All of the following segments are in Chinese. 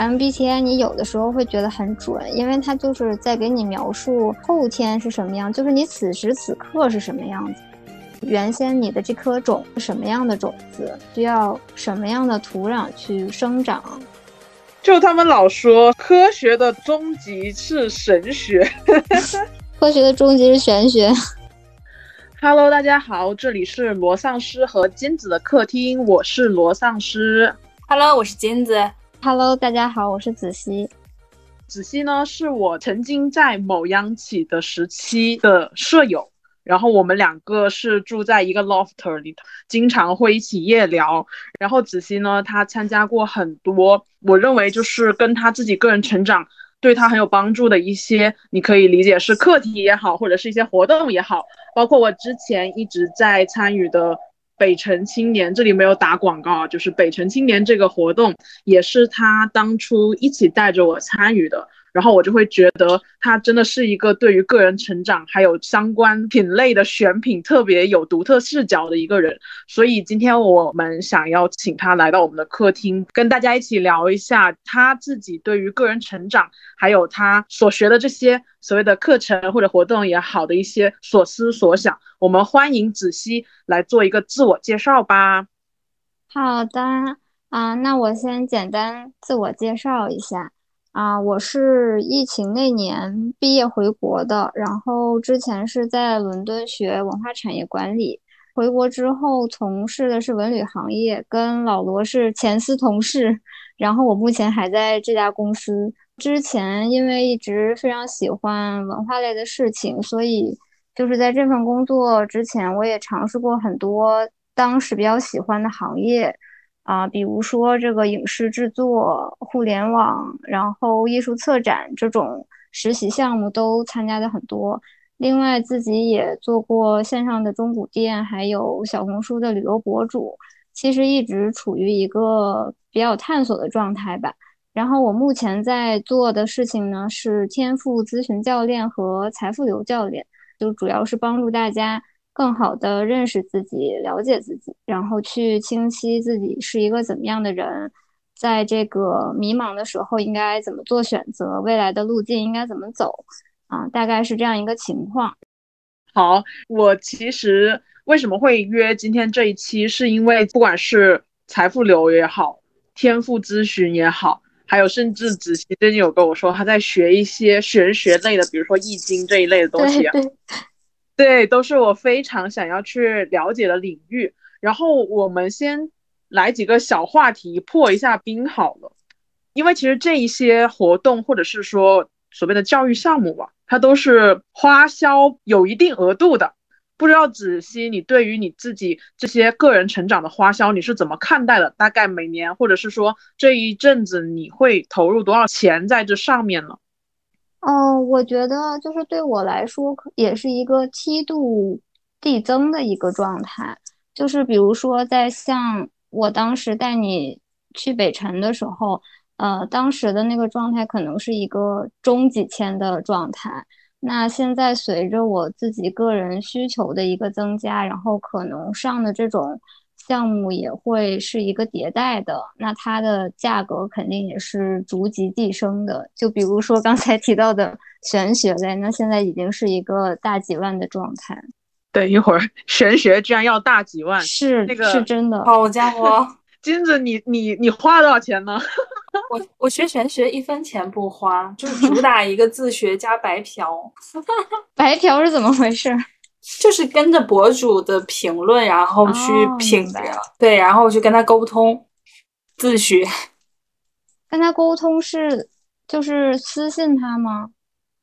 MBTI 你有的时候会觉得很准，因为它就是在给你描述后天是什么样，就是你此时此刻是什么样子。原先你的这颗种是什么样的种子，需要什么样的土壤去生长？就他们老说科学的终极是神学，科学的终极是玄学。Hello，大家好，这里是罗丧尸和金子的客厅，我是罗丧尸。Hello，我是金子。Hello，大家好，我是子熙。子熙呢，是我曾经在某央企的时期的舍友，然后我们两个是住在一个 loft 里，经常会一起夜聊。然后子熙呢，他参加过很多，我认为就是跟他自己个人成长对他很有帮助的一些，你可以理解是课题也好，或者是一些活动也好，包括我之前一直在参与的。北辰青年，这里没有打广告，就是北辰青年这个活动也是他当初一起带着我参与的。然后我就会觉得他真的是一个对于个人成长还有相关品类的选品特别有独特视角的一个人，所以今天我们想要请他来到我们的客厅，跟大家一起聊一下他自己对于个人成长，还有他所学的这些所谓的课程或者活动也好的一些所思所想。我们欢迎子熙来做一个自我介绍吧。好的啊，那我先简单自我介绍一下。啊，我是疫情那年毕业回国的，然后之前是在伦敦学文化产业管理，回国之后从事的是文旅行业，跟老罗是前司同事，然后我目前还在这家公司。之前因为一直非常喜欢文化类的事情，所以就是在这份工作之前，我也尝试过很多当时比较喜欢的行业。啊，比如说这个影视制作、互联网，然后艺术策展这种实习项目都参加的很多。另外，自己也做过线上的中古店，还有小红书的旅游博主。其实一直处于一个比较探索的状态吧。然后我目前在做的事情呢，是天赋咨询教练和财富流教练，就主要是帮助大家。更好的认识自己，了解自己，然后去清晰自己是一个怎么样的人，在这个迷茫的时候应该怎么做选择，未来的路径应该怎么走啊？大概是这样一个情况。好，我其实为什么会约今天这一期，是因为不管是财富流也好，天赋咨询也好，还有甚至子熙最近有跟我说他在学一些玄学类的，比如说易经这一类的东西。对，对都是我非常想要去了解的领域。然后我们先来几个小话题破一下冰好了，因为其实这一些活动或者是说所谓的教育项目吧，它都是花销有一定额度的。不知道子熙，你对于你自己这些个人成长的花销，你是怎么看待的？大概每年或者是说这一阵子，你会投入多少钱在这上面呢？哦，我觉得就是对我来说，也是一个梯度递增的一个状态。就是比如说，在像我当时带你去北辰的时候，呃，当时的那个状态可能是一个中几千的状态。那现在随着我自己个人需求的一个增加，然后可能上的这种。项目也会是一个迭代的，那它的价格肯定也是逐级递升的。就比如说刚才提到的玄学类，那现在已经是一个大几万的状态。等一会儿，玄学居然要大几万，是那个是真的。好家伙，金子，你你你花多少钱呢？我我学玄学一分钱不花，就是主打一个自学加白嫖。白嫖是怎么回事？就是跟着博主的评论，然后去品的，对，然后去跟他沟通，自学。跟他沟通是就是私信他吗？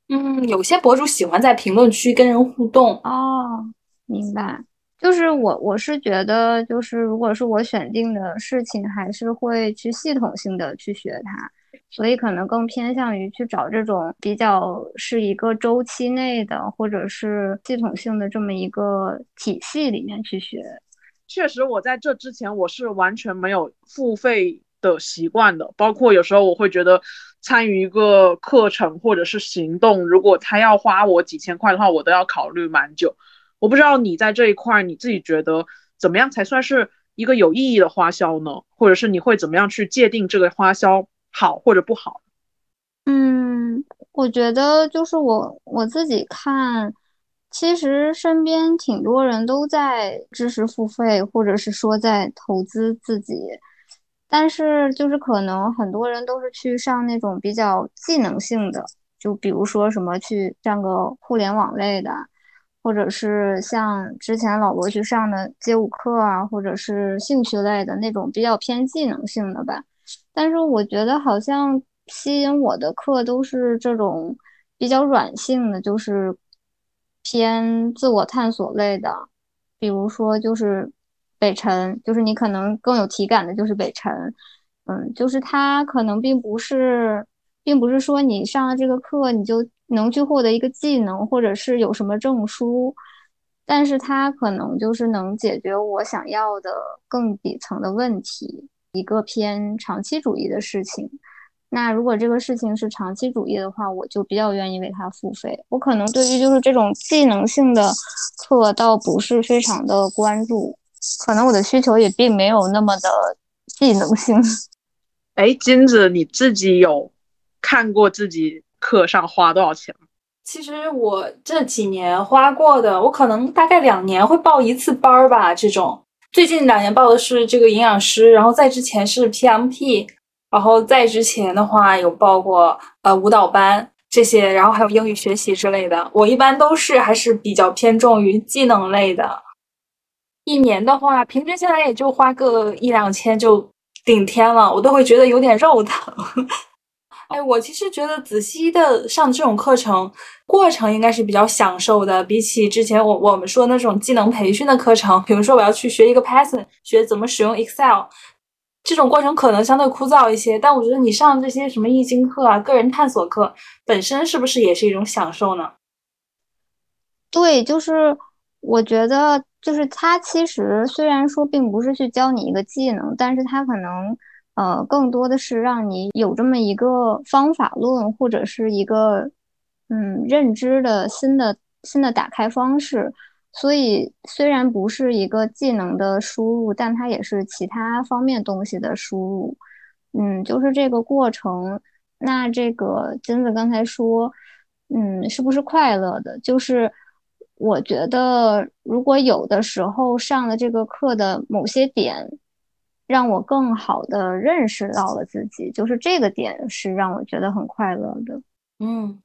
嗯，有些博主喜欢在评论区跟人互动。哦，明白。就是我我是觉得，就是如果是我选定的事情，还是会去系统性的去学它。所以可能更偏向于去找这种比较是一个周期内的，或者是系统性的这么一个体系里面去学。确实，我在这之前我是完全没有付费的习惯的，包括有时候我会觉得参与一个课程或者是行动，如果他要花我几千块的话，我都要考虑蛮久。我不知道你在这一块你自己觉得怎么样才算是一个有意义的花销呢？或者是你会怎么样去界定这个花销？好或者不好？嗯，我觉得就是我我自己看，其实身边挺多人都在知识付费，或者是说在投资自己，但是就是可能很多人都是去上那种比较技能性的，就比如说什么去上个互联网类的。或者是像之前老罗去上的街舞课啊，或者是兴趣类的那种比较偏技能性的吧。但是我觉得好像吸引我的课都是这种比较软性的，就是偏自我探索类的。比如说就是北辰，就是你可能更有体感的，就是北辰。嗯，就是他可能并不是，并不是说你上了这个课你就。能去获得一个技能，或者是有什么证书，但是它可能就是能解决我想要的更底层的问题，一个偏长期主义的事情。那如果这个事情是长期主义的话，我就比较愿意为它付费。我可能对于就是这种技能性的课倒不是非常的关注，可能我的需求也并没有那么的技能性。哎，金子，你自己有看过自己？课上花多少钱？其实我这几年花过的，我可能大概两年会报一次班儿吧。这种最近两年报的是这个营养师，然后在之前是 PMP，然后在之前的话有报过呃舞蹈班这些，然后还有英语学习之类的。我一般都是还是比较偏重于技能类的。一年的话，平均下来也就花个一两千就顶天了，我都会觉得有点肉疼。哎，我其实觉得子熙的上这种课程过程应该是比较享受的，比起之前我我们说那种技能培训的课程，比如说我要去学一个 Python，学怎么使用 Excel，这种过程可能相对枯燥一些。但我觉得你上这些什么易经课啊、个人探索课，本身是不是也是一种享受呢？对，就是我觉得，就是它其实虽然说并不是去教你一个技能，但是它可能。呃，更多的是让你有这么一个方法论，或者是一个嗯认知的新的新的打开方式。所以虽然不是一个技能的输入，但它也是其他方面东西的输入。嗯，就是这个过程。那这个金子刚才说，嗯，是不是快乐的？就是我觉得，如果有的时候上了这个课的某些点。让我更好的认识到了自己，就是这个点是让我觉得很快乐的。嗯，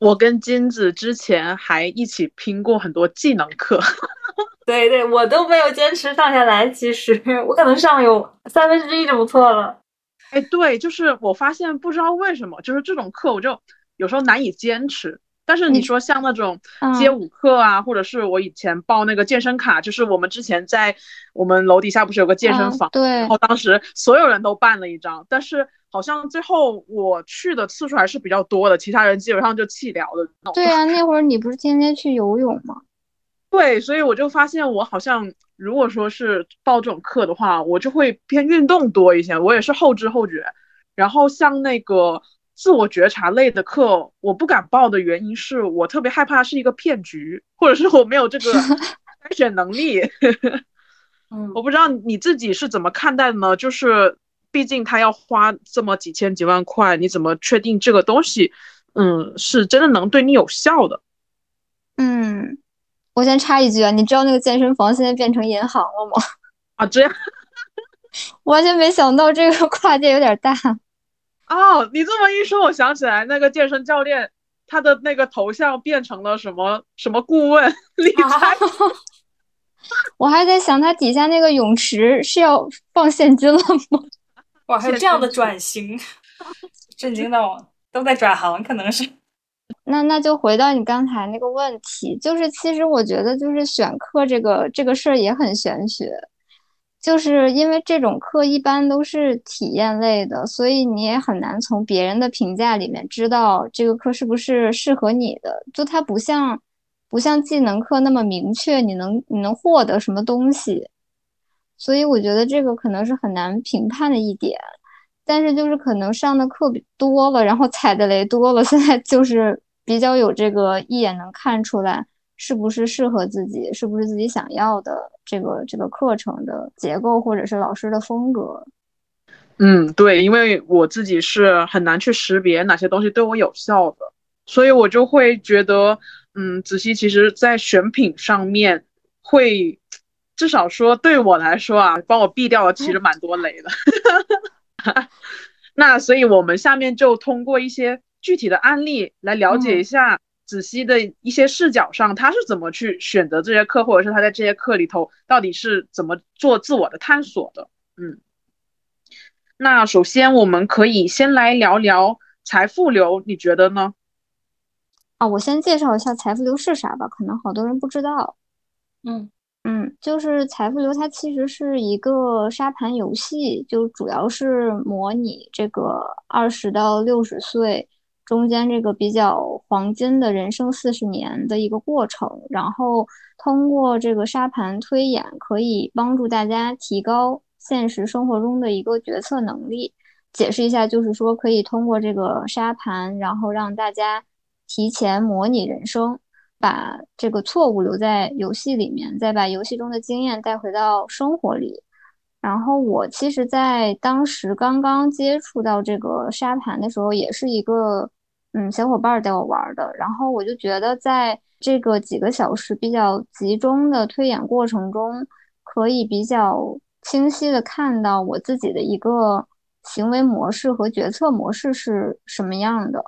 我跟金子之前还一起拼过很多技能课，对对，我都没有坚持上下来。其实我可能上有三分之一就不错了。哎，对，就是我发现不知道为什么，就是这种课我就有时候难以坚持。但是你说像那种街舞课啊，或者是我以前报那个健身卡，就是我们之前在我们楼底下不是有个健身房，对，然后当时所有人都办了一张，但是好像最后我去的次数还是比较多的，其他人基本上就弃疗了。对啊，那会儿你不是天天去游泳吗？对，所以我就发现我好像如果说是报这种课的话，我就会偏运动多一些，我也是后知后觉。然后像那个。自我觉察类的课，我不敢报的原因是我特别害怕是一个骗局，或者是我没有这个 筛选能力。嗯，我不知道你自己是怎么看待的呢？就是毕竟他要花这么几千几万块，你怎么确定这个东西，嗯，是真的能对你有效的？嗯，我先插一句啊，你知道那个健身房现在变成银行了吗？啊，这样，完全没想到这个跨界有点大。哦，你这么一说，我想起来那个健身教练，他的那个头像变成了什么什么顾问理财。我还在想，他底下那个泳池是要放现金了吗？哇，还有这样的转型，震惊到我，都在转行，可能是。那那就回到你刚才那个问题，就是其实我觉得，就是选课这个这个事儿也很玄学。就是因为这种课一般都是体验类的，所以你也很难从别人的评价里面知道这个课是不是适合你的。就它不像不像技能课那么明确，你能你能获得什么东西。所以我觉得这个可能是很难评判的一点。但是就是可能上的课多了，然后踩的雷多了，现在就是比较有这个一眼能看出来。是不是适合自己？是不是自己想要的这个这个课程的结构，或者是老师的风格？嗯，对，因为我自己是很难去识别哪些东西对我有效的，所以我就会觉得，嗯，子熙其实在选品上面会，至少说对我来说啊，帮我避掉了其实蛮多雷的。那所以我们下面就通过一些具体的案例来了解一下子熙的一些视角上，他是怎么去选择这些课，或者是他在这些课里头到底是怎么做自我的探索的。嗯。那首先，我们可以先来聊聊财富流，你觉得呢？啊，我先介绍一下财富流是啥吧，可能好多人不知道。嗯嗯，就是财富流，它其实是一个沙盘游戏，就主要是模拟这个二十到六十岁中间这个比较黄金的人生四十年的一个过程，然后通过这个沙盘推演，可以帮助大家提高。现实生活中的一个决策能力，解释一下，就是说可以通过这个沙盘，然后让大家提前模拟人生，把这个错误留在游戏里面，再把游戏中的经验带回到生活里。然后我其实，在当时刚刚接触到这个沙盘的时候，也是一个嗯小伙伴带我玩的，然后我就觉得在这个几个小时比较集中的推演过程中，可以比较。清晰的看到我自己的一个行为模式和决策模式是什么样的，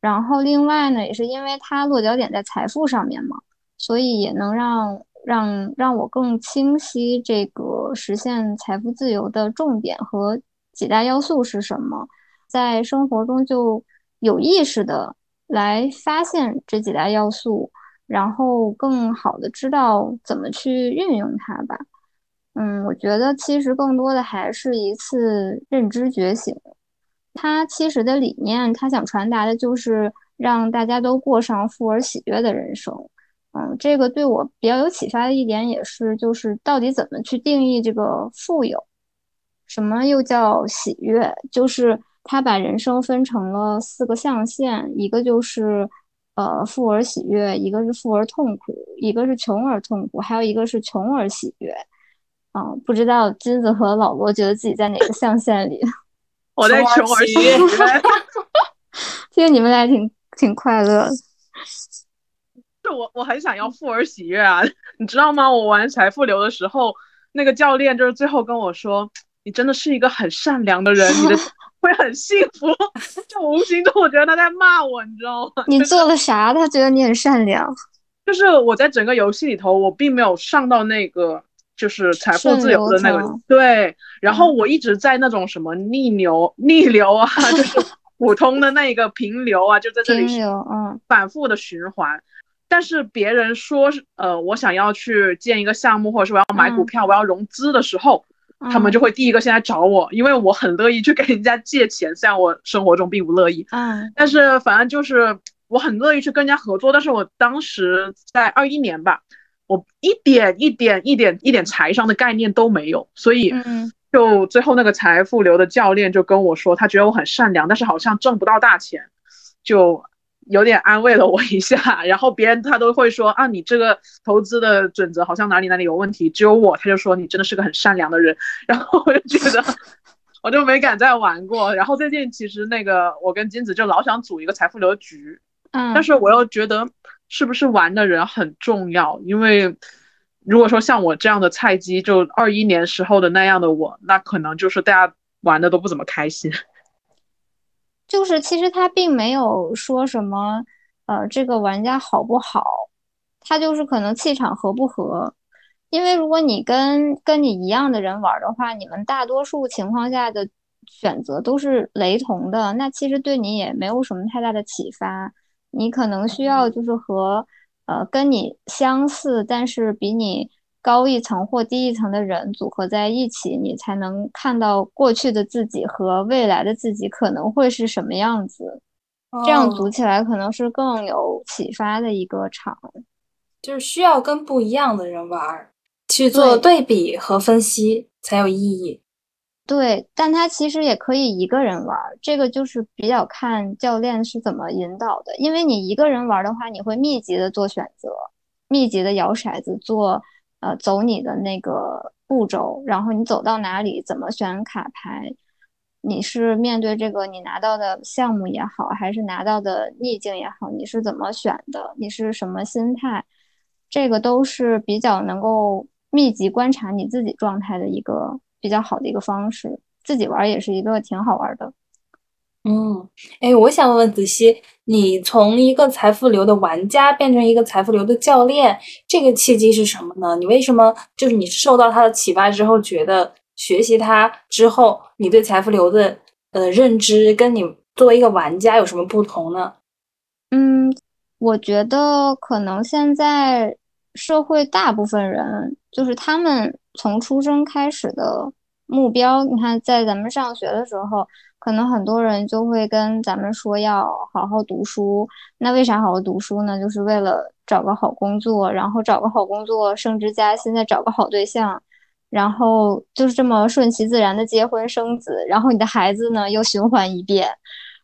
然后另外呢，也是因为它落脚点在财富上面嘛，所以也能让让让我更清晰这个实现财富自由的重点和几大要素是什么，在生活中就有意识的来发现这几大要素，然后更好的知道怎么去运用它吧。嗯，我觉得其实更多的还是一次认知觉醒。他其实的理念，他想传达的就是让大家都过上富而喜悦的人生。嗯，这个对我比较有启发的一点也是，就是到底怎么去定义这个富有？什么又叫喜悦？就是他把人生分成了四个象限，一个就是呃富而喜悦，一个是富而痛苦，一个是穷而痛苦，还有一个是穷而喜悦。嗯，不知道金子和老罗觉得自己在哪个象限里？我在穷而喜悦。其实你们俩挺挺快乐的。就我我很想要富而喜悦啊，你知道吗？我玩财富流的时候，那个教练就是最后跟我说：“你真的是一个很善良的人，你的会很幸福。”就无形中我觉得他在骂我，你知道吗？你做了啥？他觉得你很善良？就是我在整个游戏里头，我并没有上到那个。就是财富自由的那个对，然后我一直在那种什么逆流逆流啊，就是普通的那个平流啊，就在这里嗯反复的循环。但是别人说呃我想要去建一个项目，或者说我要买股票，我要融资的时候，他们就会第一个先来找我，因为我很乐意去给人家借钱，虽然我生活中并不乐意，嗯，但是反正就是我很乐意去跟人家合作。但是我当时在二一年吧。我一点一点一点一点财商的概念都没有，所以就最后那个财富流的教练就跟我说，他觉得我很善良，但是好像挣不到大钱，就有点安慰了我一下。然后别人他都会说啊，你这个投资的准则好像哪里哪里有问题，只有我他就说你真的是个很善良的人。然后我就觉得我就没敢再玩过。然后最近其实那个我跟金子就老想组一个财富流局，嗯，但是我又觉得。是不是玩的人很重要？因为如果说像我这样的菜鸡，就二一年时候的那样的我，那可能就是大家玩的都不怎么开心。就是其实他并没有说什么，呃，这个玩家好不好，他就是可能气场合不合。因为如果你跟跟你一样的人玩的话，你们大多数情况下的选择都是雷同的，那其实对你也没有什么太大的启发。你可能需要就是和呃跟你相似，但是比你高一层或低一层的人组合在一起，你才能看到过去的自己和未来的自己可能会是什么样子。这样组起来可能是更有启发的一个场，就是需要跟不一样的人玩，去做对比和分析才有意义。对，但他其实也可以一个人玩，这个就是比较看教练是怎么引导的。因为你一个人玩的话，你会密集的做选择，密集的摇骰子，做呃走你的那个步骤，然后你走到哪里怎么选卡牌，你是面对这个你拿到的项目也好，还是拿到的逆境也好，你是怎么选的？你是什么心态？这个都是比较能够密集观察你自己状态的一个比较好的一个方式。自己玩也是一个挺好玩的。嗯，哎，我想问问子熙，你从一个财富流的玩家变成一个财富流的教练，这个契机是什么呢？你为什么就是你受到他的启发之后，觉得学习他之后，你对财富流的呃认知跟你作为一个玩家有什么不同呢？嗯，我觉得可能现在社会大部分人就是他们从出生开始的目标，你看在咱们上学的时候。可能很多人就会跟咱们说要好好读书，那为啥好好读书呢？就是为了找个好工作，然后找个好工作升职加薪，再找个好对象，然后就是这么顺其自然的结婚生子，然后你的孩子呢又循环一遍。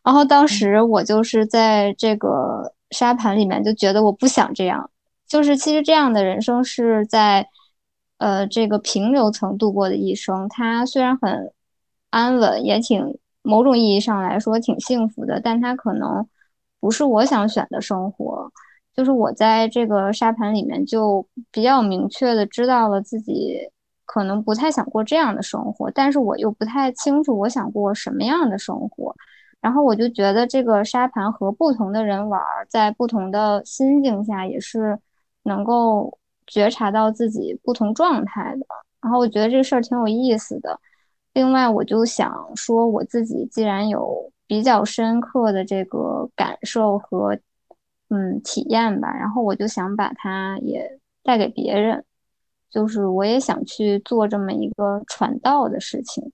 然后当时我就是在这个沙盘里面就觉得我不想这样，就是其实这样的人生是在呃这个平流层度过的一生，他虽然很安稳，也挺。某种意义上来说挺幸福的，但它可能不是我想选的生活。就是我在这个沙盘里面就比较明确的知道了自己可能不太想过这样的生活，但是我又不太清楚我想过什么样的生活。然后我就觉得这个沙盘和不同的人玩，在不同的心境下也是能够觉察到自己不同状态的。然后我觉得这事儿挺有意思的。另外，我就想说，我自己既然有比较深刻的这个感受和嗯体验吧，然后我就想把它也带给别人，就是我也想去做这么一个传道的事情。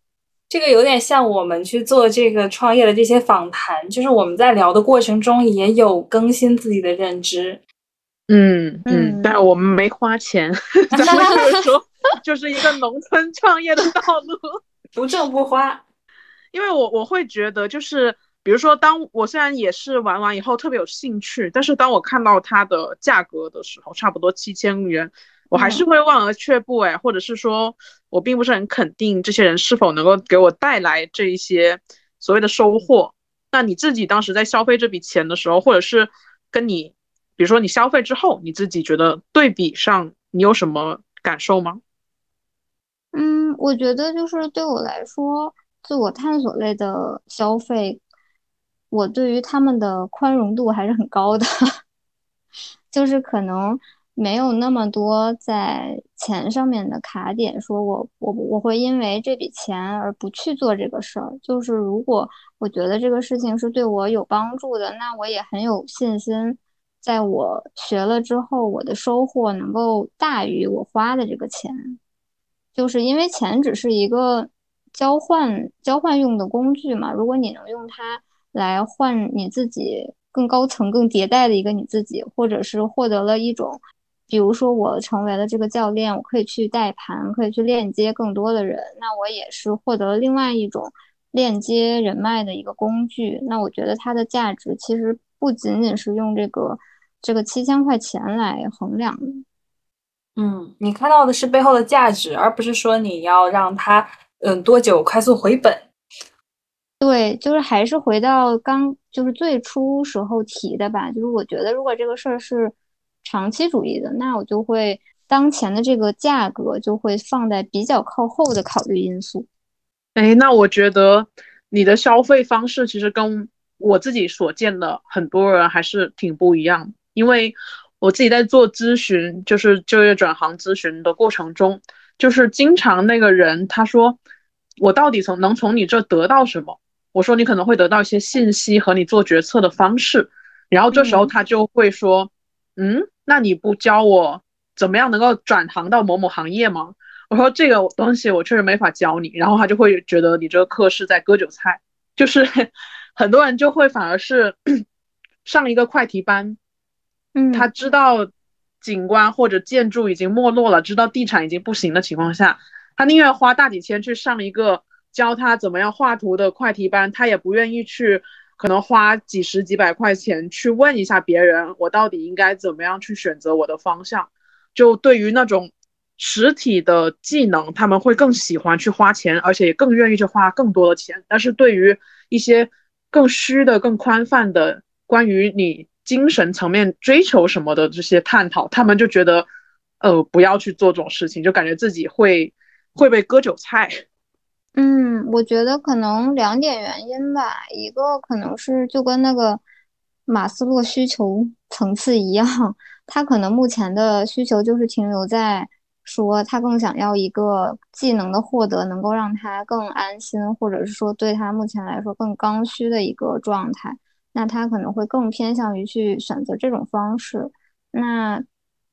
这个有点像我们去做这个创业的这些访谈，就是我们在聊的过程中也有更新自己的认知。嗯嗯，但是我们没花钱，咱们就是说，就是一个农村创业的道路。不挣不花，因为我我会觉得，就是比如说，当我虽然也是玩完以后特别有兴趣，但是当我看到它的价格的时候，差不多七千元，我还是会望而却步，哎，或者是说我并不是很肯定这些人是否能够给我带来这一些所谓的收获。那你自己当时在消费这笔钱的时候，或者是跟你，比如说你消费之后，你自己觉得对比上，你有什么感受吗？嗯，我觉得就是对我来说，自我探索类的消费，我对于他们的宽容度还是很高的，就是可能没有那么多在钱上面的卡点，说我我我会因为这笔钱而不去做这个事儿。就是如果我觉得这个事情是对我有帮助的，那我也很有信心，在我学了之后，我的收获能够大于我花的这个钱。就是因为钱只是一个交换交换用的工具嘛，如果你能用它来换你自己更高层、更迭代的一个你自己，或者是获得了一种，比如说我成为了这个教练，我可以去带盘，可以去链接更多的人，那我也是获得了另外一种链接人脉的一个工具。那我觉得它的价值其实不仅仅是用这个这个七千块钱来衡量的。嗯，你看到的是背后的价值，而不是说你要让它嗯多久快速回本。对，就是还是回到刚就是最初时候提的吧，就是我觉得如果这个事儿是长期主义的，那我就会当前的这个价格就会放在比较靠后的考虑因素。哎，那我觉得你的消费方式其实跟我自己所见的很多人还是挺不一样，因为。我自己在做咨询，就是就业转行咨询的过程中，就是经常那个人他说，我到底从能从你这得到什么？我说你可能会得到一些信息和你做决策的方式，然后这时候他就会说，嗯，那你不教我怎么样能够转行到某某行业吗？我说这个东西我确实没法教你，然后他就会觉得你这个课是在割韭菜，就是 很多人就会反而是 上一个快题班。嗯，他知道景观或者建筑已经没落了，知道地产已经不行的情况下，他宁愿花大几千去上一个教他怎么样画图的快题班，他也不愿意去可能花几十几百块钱去问一下别人，我到底应该怎么样去选择我的方向。就对于那种实体的技能，他们会更喜欢去花钱，而且也更愿意去花更多的钱。但是对于一些更虚的、更宽泛的关于你精神层面追求什么的这些探讨，他们就觉得，呃，不要去做这种事情，就感觉自己会会被割韭菜。嗯，我觉得可能两点原因吧，一个可能是就跟那个马斯洛需求层次一样，他可能目前的需求就是停留在说他更想要一个技能的获得，能够让他更安心，或者是说对他目前来说更刚需的一个状态，那他可能会更偏向于去选择这种方式。那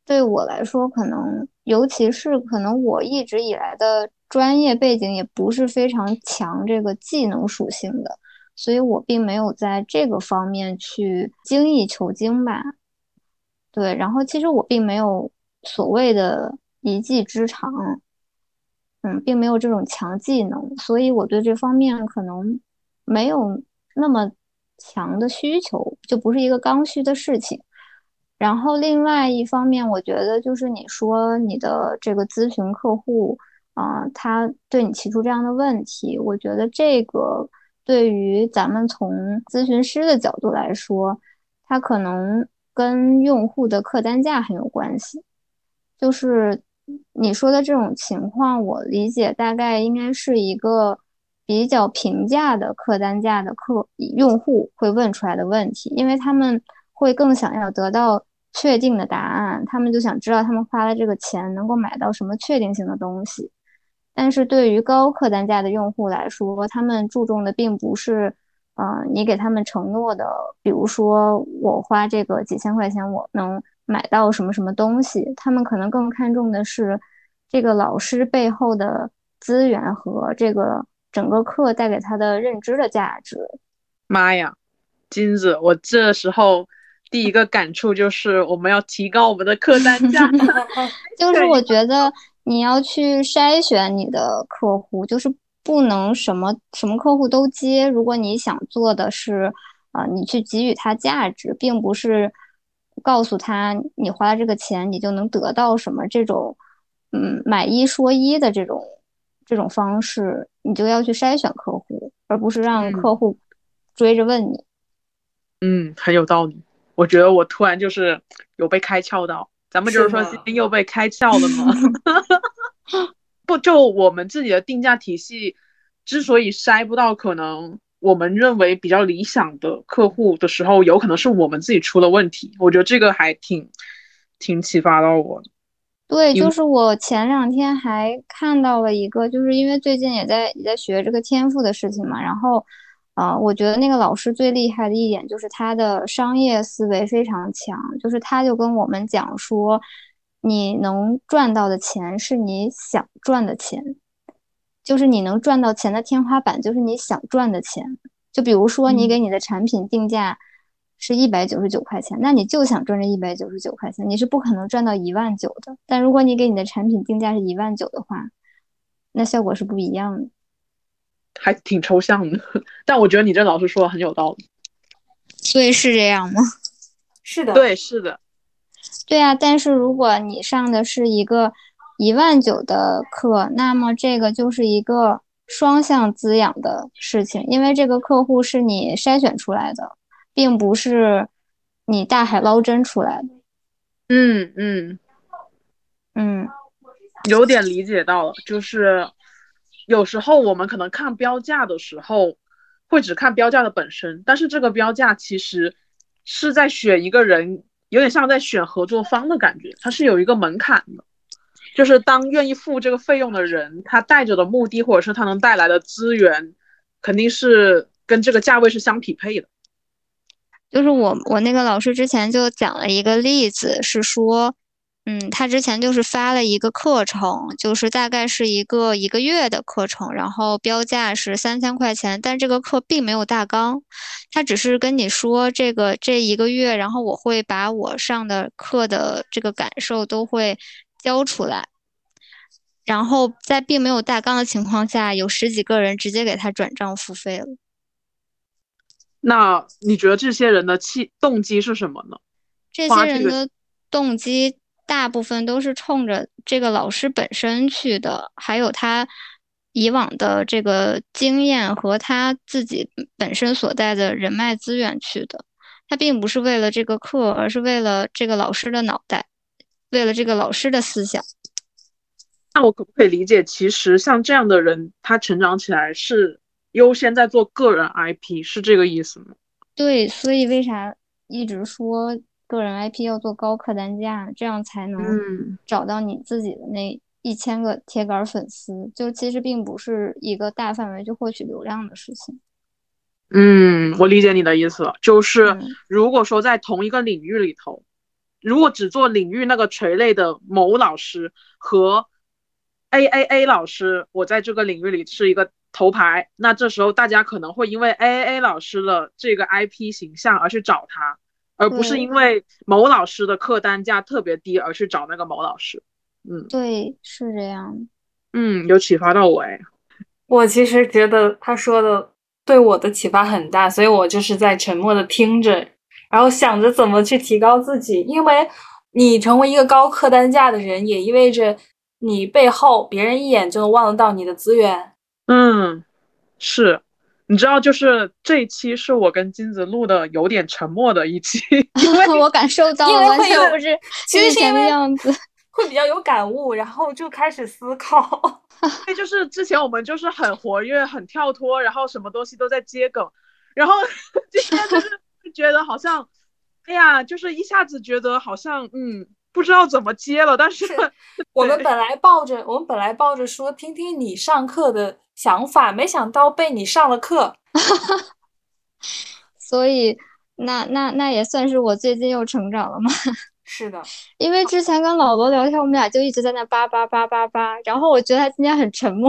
对我来说，可能尤其是可能我一直以来的。专业背景也不是非常强，这个技能属性的，所以我并没有在这个方面去精益求精吧。对，然后其实我并没有所谓的一技之长，嗯，并没有这种强技能，所以我对这方面可能没有那么强的需求，就不是一个刚需的事情。然后另外一方面，我觉得就是你说你的这个咨询客户。啊，他对你提出这样的问题，我觉得这个对于咱们从咨询师的角度来说，他可能跟用户的客单价很有关系。就是你说的这种情况，我理解大概应该是一个比较平价的客单价的客用户会问出来的问题，因为他们会更想要得到确定的答案，他们就想知道他们花了这个钱能够买到什么确定性的东西。但是对于高客单价的用户来说，他们注重的并不是，呃，你给他们承诺的，比如说我花这个几千块钱，我能买到什么什么东西。他们可能更看重的是，这个老师背后的资源和这个整个课带给他的认知的价值。妈呀，金子，我这时候第一个感触就是我们要提高我们的客单价。就是我觉得。你要去筛选你的客户，就是不能什么什么客户都接。如果你想做的是，啊，你去给予他价值，并不是告诉他你花了这个钱你就能得到什么这种，嗯，买一说一的这种这种方式，你就要去筛选客户，而不是让客户追着问你。嗯，很有道理。我觉得我突然就是有被开窍到。咱们就是说，今天又被开窍了吗？不，就我们自己的定价体系，之所以筛不到可能我们认为比较理想的客户的时候，有可能是我们自己出了问题。我觉得这个还挺挺启发到我的。对，就是我前两天还看到了一个，就是因为最近也在也在学这个天赋的事情嘛，然后。啊，我觉得那个老师最厉害的一点就是他的商业思维非常强，就是他就跟我们讲说，你能赚到的钱是你想赚的钱，就是你能赚到钱的天花板就是你想赚的钱。就比如说你给你的产品定价是一百九十九块钱，那你就想赚这一百九十九块钱，你是不可能赚到一万九的。但如果你给你的产品定价是一万九的话，那效果是不一样的。还挺抽象的，但我觉得你这老师说的很有道理。所以，是这样吗？是的，对，是的，对啊。但是如果你上的是一个一万九的课，那么这个就是一个双向滋养的事情，因为这个客户是你筛选出来的，并不是你大海捞针出来的。嗯嗯嗯，有点理解到了，就是。有时候我们可能看标价的时候，会只看标价的本身，但是这个标价其实是在选一个人，有点像在选合作方的感觉，它是有一个门槛的，就是当愿意付这个费用的人，他带着的目的或者是他能带来的资源，肯定是跟这个价位是相匹配的。就是我我那个老师之前就讲了一个例子，是说。嗯，他之前就是发了一个课程，就是大概是一个一个月的课程，然后标价是三千块钱，但这个课并没有大纲，他只是跟你说这个这一个月，然后我会把我上的课的这个感受都会教出来，然后在并没有大纲的情况下，有十几个人直接给他转账付费了。那你觉得这些人的气动机是什么呢？这些人的动机。大部分都是冲着这个老师本身去的，还有他以往的这个经验和他自己本身所在的人脉资源去的。他并不是为了这个课，而是为了这个老师的脑袋，为了这个老师的思想。那我可不可以理解，其实像这样的人，他成长起来是优先在做个人 IP，是这个意思吗？对，所以为啥一直说个人 IP 要做高客单价，这样才能找到你自己的那一千个铁杆粉丝？就其实并不是一个大范围去获取流量的事情。嗯，我理解你的意思了，就是如果说在同一个领域里头，如果只做领域那个垂类的某老师和 A A A 老师，我在这个领域里是一个头牌，那这时候大家可能会因为 A A A 老师的这个 IP 形象而去找他，而不是因为某老师的客单价特别低而去找那个某老师。嗯，对，是这样。嗯，有启发到我哎。我其实觉得他说的对我的启发很大，所以我就是在沉默的听着，然后想着怎么去提高自己，因为你成为一个高客单价的人，也意味着。你背后别人一眼就能望得到你的资源，嗯，是，你知道，就是这一期是我跟金子录的有点沉默的一期，因为 我感受到了，会有不是其实的样子，会比较有感悟，然后就开始思考。对，就是之前我们就是很活跃、很跳脱，然后什么东西都在接梗，然后今天就是觉得好像，哎呀，就是一下子觉得好像，嗯。不知道怎么接了，但是 我们本来抱着我们本来抱着说听听你上课的想法，没想到被你上了课，所以那那那也算是我最近又成长了嘛？是的，因为之前跟老罗聊天，我们俩就一直在那叭叭叭叭叭，然后我觉得他今天很沉默。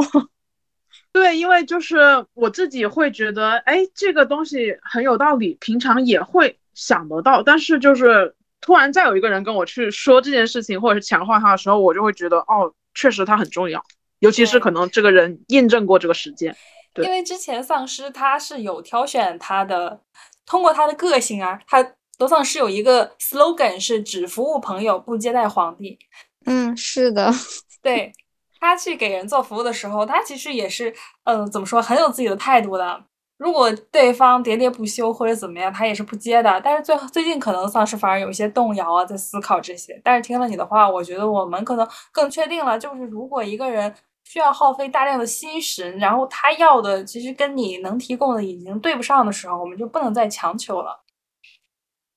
对，因为就是我自己会觉得，哎，这个东西很有道理，平常也会想得到，但是就是。突然再有一个人跟我去说这件事情，或者是强化他的时候，我就会觉得哦，确实他很重要，尤其是可能这个人验证过这个时间。对，因为之前丧尸他是有挑选他的，通过他的个性啊，他罗丧尸有一个 slogan 是只服务朋友不接待皇帝。嗯，是的，对他去给人做服务的时候，他其实也是，嗯，怎么说，很有自己的态度的。如果对方喋喋不休或者怎么样，他也是不接的。但是最最近可能丧尸反而有一些动摇啊，在思考这些。但是听了你的话，我觉得我们可能更确定了，就是如果一个人需要耗费大量的心神，然后他要的其实跟你能提供的已经对不上的时候，我们就不能再强求了。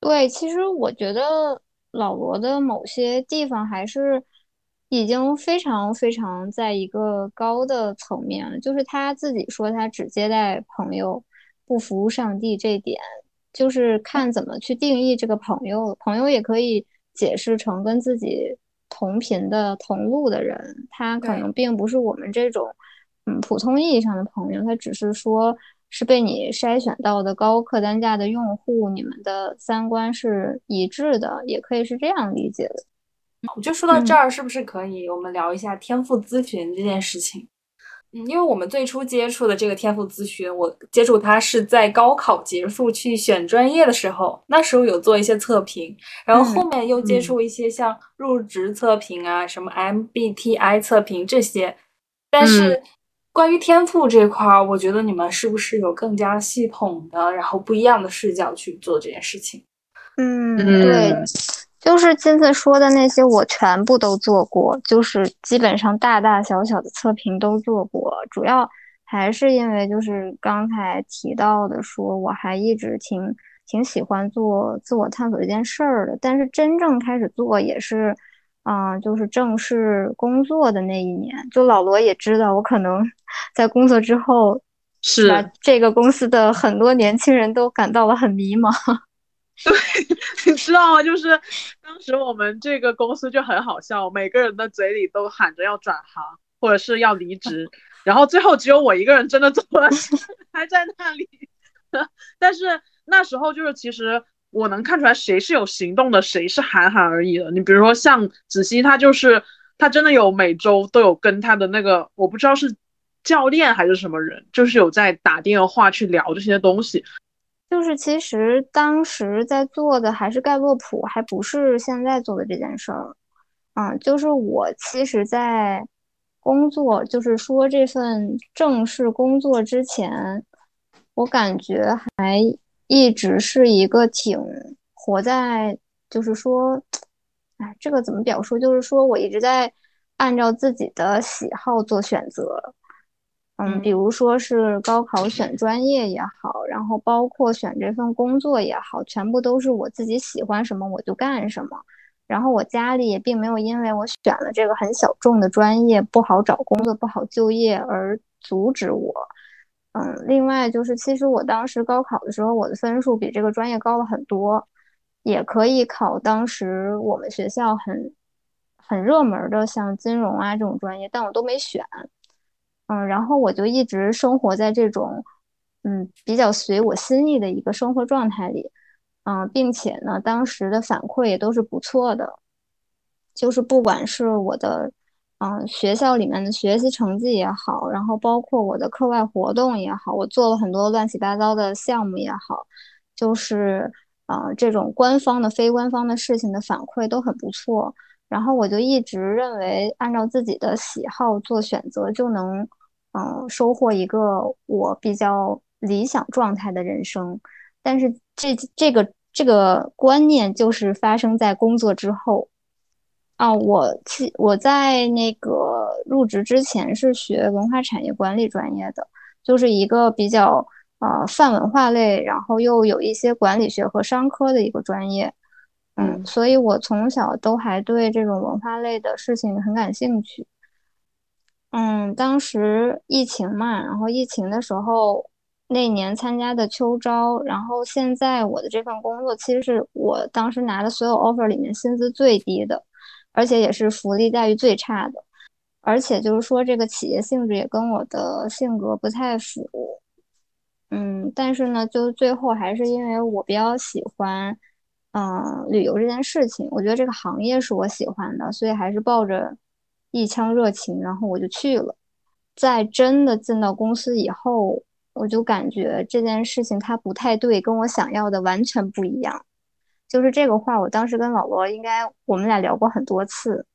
对，其实我觉得老罗的某些地方还是。已经非常非常在一个高的层面了，就是他自己说他只接待朋友，不服务上帝，这点就是看怎么去定义这个朋友。朋友也可以解释成跟自己同频的同路的人，他可能并不是我们这种嗯普通意义上的朋友，他只是说是被你筛选到的高客单价的用户，你们的三观是一致的，也可以是这样理解的。我就说到这儿，是不是可以我们聊一下天赋咨询这件事情？嗯，因为我们最初接触的这个天赋咨询，我接触它是在高考结束去选专业的时候，那时候有做一些测评，然后后面又接触一些像入职测评啊、什么 MBTI 测评这些。但是关于天赋这块儿，我觉得你们是不是有更加系统的，然后不一样的视角去做这件事情？嗯，对。就是金子说的那些，我全部都做过，就是基本上大大小小的测评都做过。主要还是因为就是刚才提到的，说我还一直挺挺喜欢做自我探索这件事儿的。但是真正开始做也是，嗯，就是正式工作的那一年。就老罗也知道，我可能 在工作之后，是这个公司的很多年轻人都感到了很迷茫。对，你知道吗？就是当时我们这个公司就很好笑，每个人的嘴里都喊着要转行或者是要离职，然后最后只有我一个人真的走了，还在那里。但是那时候就是其实我能看出来谁是有行动的，谁是喊喊而已的。你比如说像子熙，他就是他真的有每周都有跟他的那个我不知道是教练还是什么人，就是有在打电话去聊这些东西。就是其实当时在做的还是盖洛普，还不是现在做的这件事儿。嗯，就是我其实，在工作，就是说这份正式工作之前，我感觉还一直是一个挺活在，就是说，哎，这个怎么表述？就是说我一直在按照自己的喜好做选择。嗯，比如说是高考选专业也好，然后包括选这份工作也好，全部都是我自己喜欢什么我就干什么。然后我家里也并没有因为我选了这个很小众的专业不好找工作、不好就业而阻止我。嗯，另外就是，其实我当时高考的时候，我的分数比这个专业高了很多，也可以考当时我们学校很很热门的像金融啊这种专业，但我都没选。嗯，然后我就一直生活在这种嗯比较随我心意的一个生活状态里。嗯，并且呢，当时的反馈也都是不错的，就是不管是我的，嗯，学校里面的学习成绩也好，然后包括我的课外活动也好，我做了很多乱七八糟的项目也好，就是，啊，这种官方的、非官方的事情的反馈都很不错。然后我就一直认为，按照自己的喜好做选择，就能，嗯，收获一个我比较理想状态的人生。但是这这个这个观念就是发生在工作之后。啊，我其我在那个入职之前是学文化产业管理专业的，就是一个比较呃泛文化类，然后又有一些管理学和商科的一个专业，嗯，所以我从小都还对这种文化类的事情很感兴趣，嗯，当时疫情嘛，然后疫情的时候。那年参加的秋招，然后现在我的这份工作其实是我当时拿的所有 offer 里面薪资最低的，而且也是福利待遇最差的，而且就是说这个企业性质也跟我的性格不太符，嗯，但是呢，就最后还是因为我比较喜欢，嗯，旅游这件事情，我觉得这个行业是我喜欢的，所以还是抱着一腔热情，然后我就去了，在真的进到公司以后。我就感觉这件事情它不太对，跟我想要的完全不一样。就是这个话，我当时跟老罗应该我们俩聊过很多次。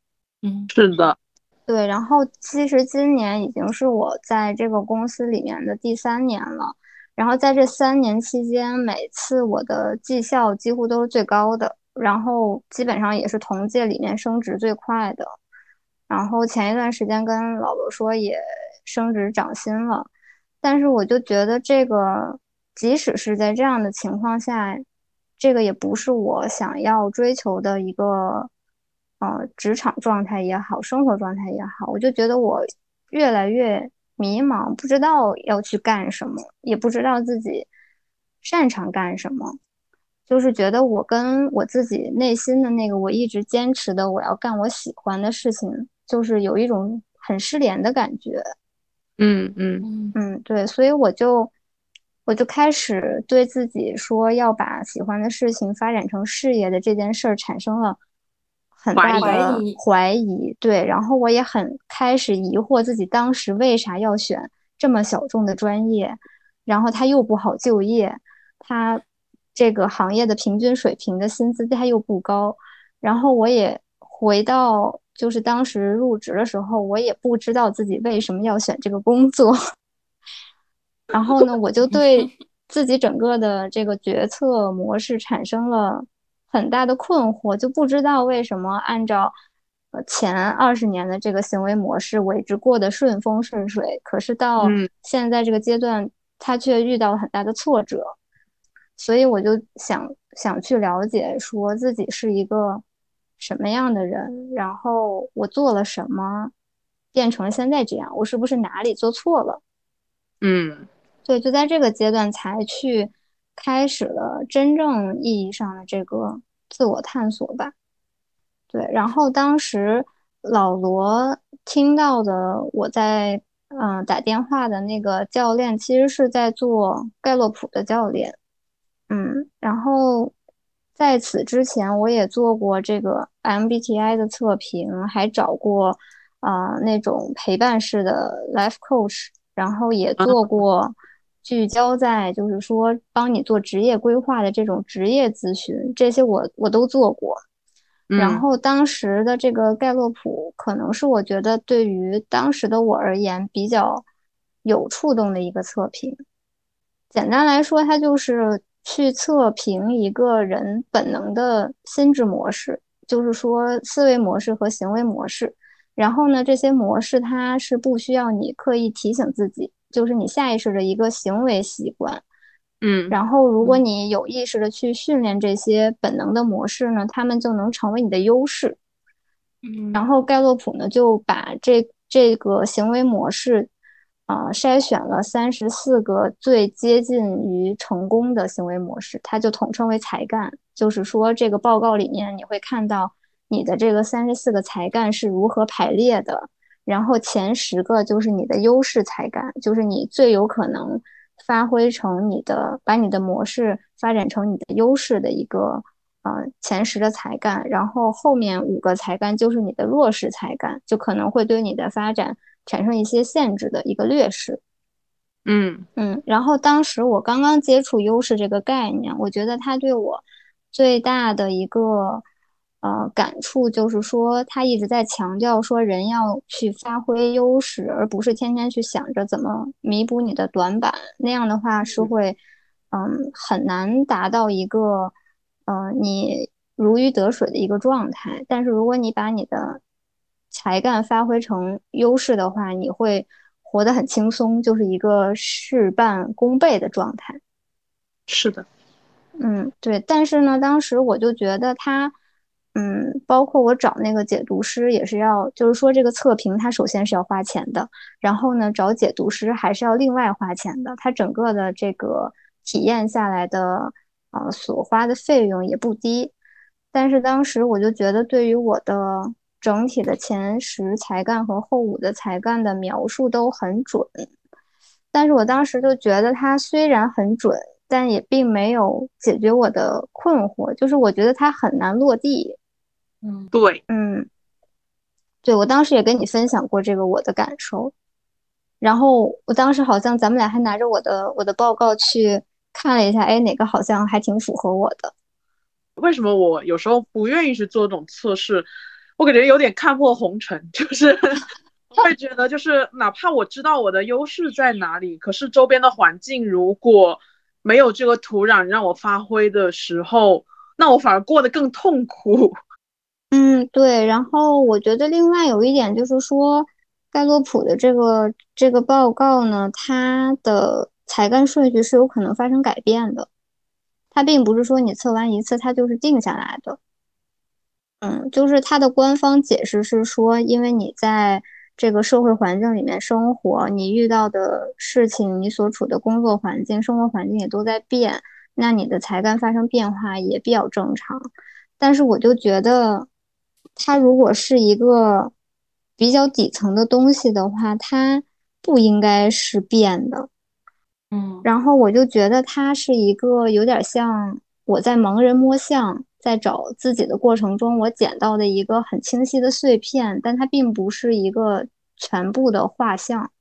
嗯，是的，对。然后其实今年已经是我在这个公司里面的第三年了。然后在这三年期间，每次我的绩效几乎都是最高的，然后基本上也是同届里面升职最快的。然后前一段时间跟老罗说也升职涨薪了。但是我就觉得这个，即使是在这样的情况下，这个也不是我想要追求的一个，呃，职场状态也好，生活状态也好，我就觉得我越来越迷茫，不知道要去干什么，也不知道自己擅长干什么，就是觉得我跟我自己内心的那个我一直坚持的我要干我喜欢的事情，就是有一种很失联的感觉。嗯嗯嗯对，所以我就我就开始对自己说要把喜欢的事情发展成事业的这件事儿产生了很大的怀疑。对，然后我也很开始疑惑自己当时为啥要选这么小众的专业，然后他又不好就业，他这个行业的平均水平的薪资他又不高，然后我也回到。就是当时入职的时候，我也不知道自己为什么要选这个工作。然后呢，我就对自己整个的这个决策模式产生了很大的困惑，就不知道为什么按照呃前二十年的这个行为模式，我一直过得顺风顺水，可是到现在这个阶段，他却遇到了很大的挫折。所以我就想想去了解，说自己是一个。什么样的人？然后我做了什么，变成了现在这样？我是不是哪里做错了？嗯，对，就在这个阶段才去开始了真正意义上的这个自我探索吧。对，然后当时老罗听到的我在嗯打电话的那个教练，其实是在做盖洛普的教练。嗯，然后。在此之前，我也做过这个 MBTI 的测评，还找过啊那种陪伴式的 Life Coach，然后也做过聚焦在就是说帮你做职业规划的这种职业咨询，这些我我都做过。然后当时的这个盖洛普，可能是我觉得对于当时的我而言比较有触动的一个测评。简单来说，它就是去测评一个人本能的心智模式，就是说思维模式和行为模式。然后呢，这些模式它是不需要你刻意提醒自己，就是你下意识的一个行为习惯。嗯，然后如果你有意识的去训练这些本能的模式呢，他们就能成为你的优势。嗯，然后盖洛普呢就把这这个行为模式，啊，筛选了三十四个最接近于成功的行为模式，它就统称为才干。就是说，这个报告里面你会看到你的这个三十四个才干是如何排列的，然后前十个就是你的优势才干，就是你最有可能。发挥成你的，把你的模式发展成你的优势的一个，呃，前十的才干，然后后面五个才干就是你的弱势才干，就可能会对你的发展产生一些限制的一个劣势。嗯嗯，然后当时我刚刚接触优势这个概念，我觉得它对我最大的一个。呃，感触就是说，他一直在强调说，人要去发挥优势，而不是天天去想着怎么弥补你的短板。那样的话是会，嗯，很难达到一个，呃，你如鱼得水的一个状态。但是如果你把你的才干发挥成优势的话，你会活得很轻松，就是一个事半功倍的状态。是的，嗯，对。但是呢，当时我就觉得他。嗯，包括我找那个解读师也是要，就是说这个测评它首先是要花钱的，然后呢找解读师还是要另外花钱的，它整个的这个体验下来的呃所花的费用也不低。但是当时我就觉得，对于我的整体的前十才干和后五的才干的描述都很准，但是我当时就觉得它虽然很准，但也并没有解决我的困惑，就是我觉得它很难落地。嗯，对，嗯，对，我当时也跟你分享过这个我的感受，然后我当时好像咱们俩还拿着我的我的报告去看了一下，哎，哪个好像还挺符合我的。为什么我有时候不愿意去做这种测试？我感觉有点看破红尘，就是 会觉得，就是哪怕我知道我的优势在哪里，可是周边的环境如果没有这个土壤让我发挥的时候，那我反而过得更痛苦。嗯，对。然后我觉得另外有一点就是说，盖洛普的这个这个报告呢，它的才干顺序是有可能发生改变的。它并不是说你测完一次它就是定下来的。嗯，就是它的官方解释是说，因为你在这个社会环境里面生活，你遇到的事情，你所处的工作环境、生活环境也都在变，那你的才干发生变化也比较正常。但是我就觉得。它如果是一个比较底层的东西的话，它不应该是变的。嗯，然后我就觉得它是一个有点像我在盲人摸象，在找自己的过程中，我捡到的一个很清晰的碎片，但它并不是一个全部的画像。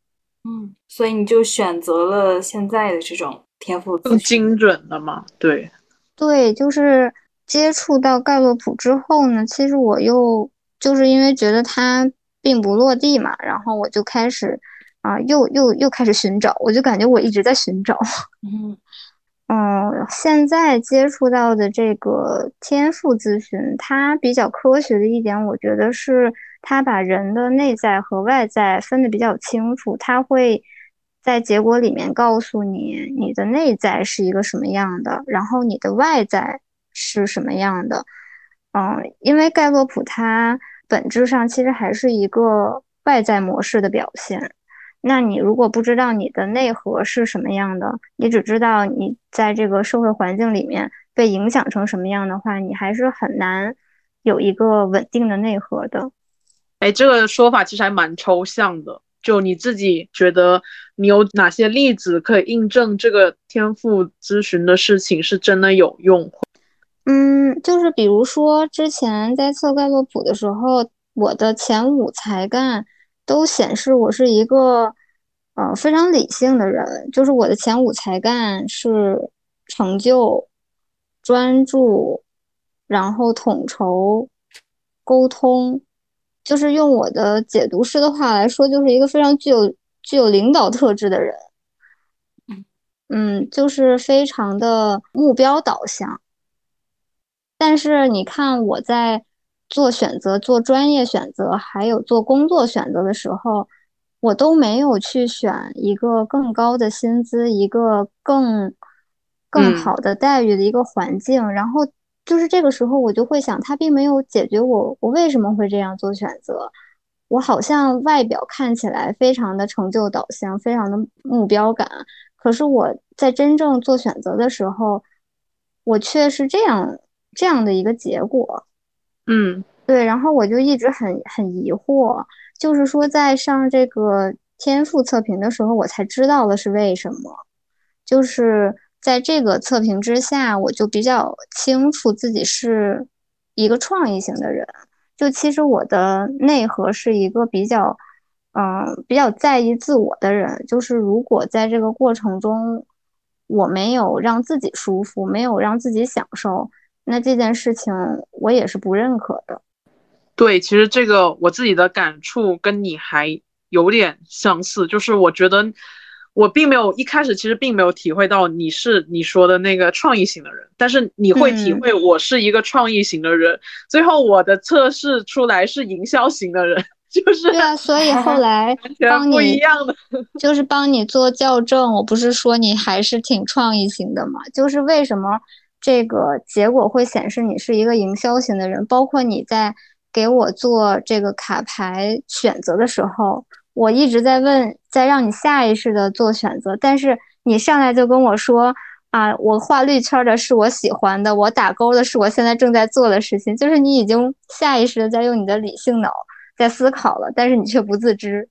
嗯，所以你就选择了现在的这种天赋更精准的嘛？对，对，就是。接触到盖洛普之后呢，其实我又就是因为觉得它并不落地嘛，然后我就开始啊，又又又开始寻找，我就感觉我一直在寻找。嗯嗯，现在接触到的这个天赋咨询，它比较科学的一点，我觉得是它把人的内在和外在分得比较清楚，它会在结果里面告诉你你的内在是一个什么样的，然后你的外在。是什么样的？嗯，因为盖洛普它本质上其实还是一个外在模式的表现。那你如果不知道你的内核是什么样的，你只知道你在这个社会环境里面被影响成什么样的话，你还是很难有一个稳定的内核的。哎，这个说法其实还蛮抽象的。就你自己觉得，你有哪些例子可以印证这个天赋咨询的事情是真的有用？嗯，就是比如说，之前在测盖洛普的时候，我的前五才干都显示我是一个呃非常理性的人。就是我的前五才干是成就、专注，然后统筹、沟通，就是用我的解读师的话来说，就是一个非常具有具有领导特质的人。嗯，就是非常的目标导向。但是你看我在做选择、做专业选择，还有做工作选择的时候，我都没有去选一个更高的薪资、一个更更好的待遇的一个环境。然后就是这个时候，我就会想，他并没有解决我我为什么会这样做选择。我好像外表看起来非常的成就导向，非常的目标感，可是我在真正做选择的时候，我却是这样。这样的一个结果，嗯，对，然后我就一直很很疑惑，就是说在上这个天赋测评的时候，我才知道了是为什么，就是在这个测评之下，我就比较清楚自己是一个创意型的人，就其实我的内核是一个比较，嗯，比较在意自我的人，就是如果在这个过程中，我没有让自己舒服，没有让自己享受。那这件事情我也是不认可的。对，其实这个我自己的感触跟你还有点相似，就是我觉得我并没有一开始其实并没有体会到你是你说的那个创意型的人，但是你会体会我是一个创意型的人。最后我的测试出来是营销型的人，就是 对啊，所以后来帮你不一样的，就是帮你做校正。我不是说你还是挺创意型的嘛？就是为什么？这个结果会显示你是一个营销型的人，包括你在给我做这个卡牌选择的时候，我一直在问，在让你下意识的做选择，但是你上来就跟我说啊，我画绿圈的是我喜欢的，我打勾的是我现在正在做的事情，就是你已经下意识的在用你的理性脑在思考了，但是你却不自知。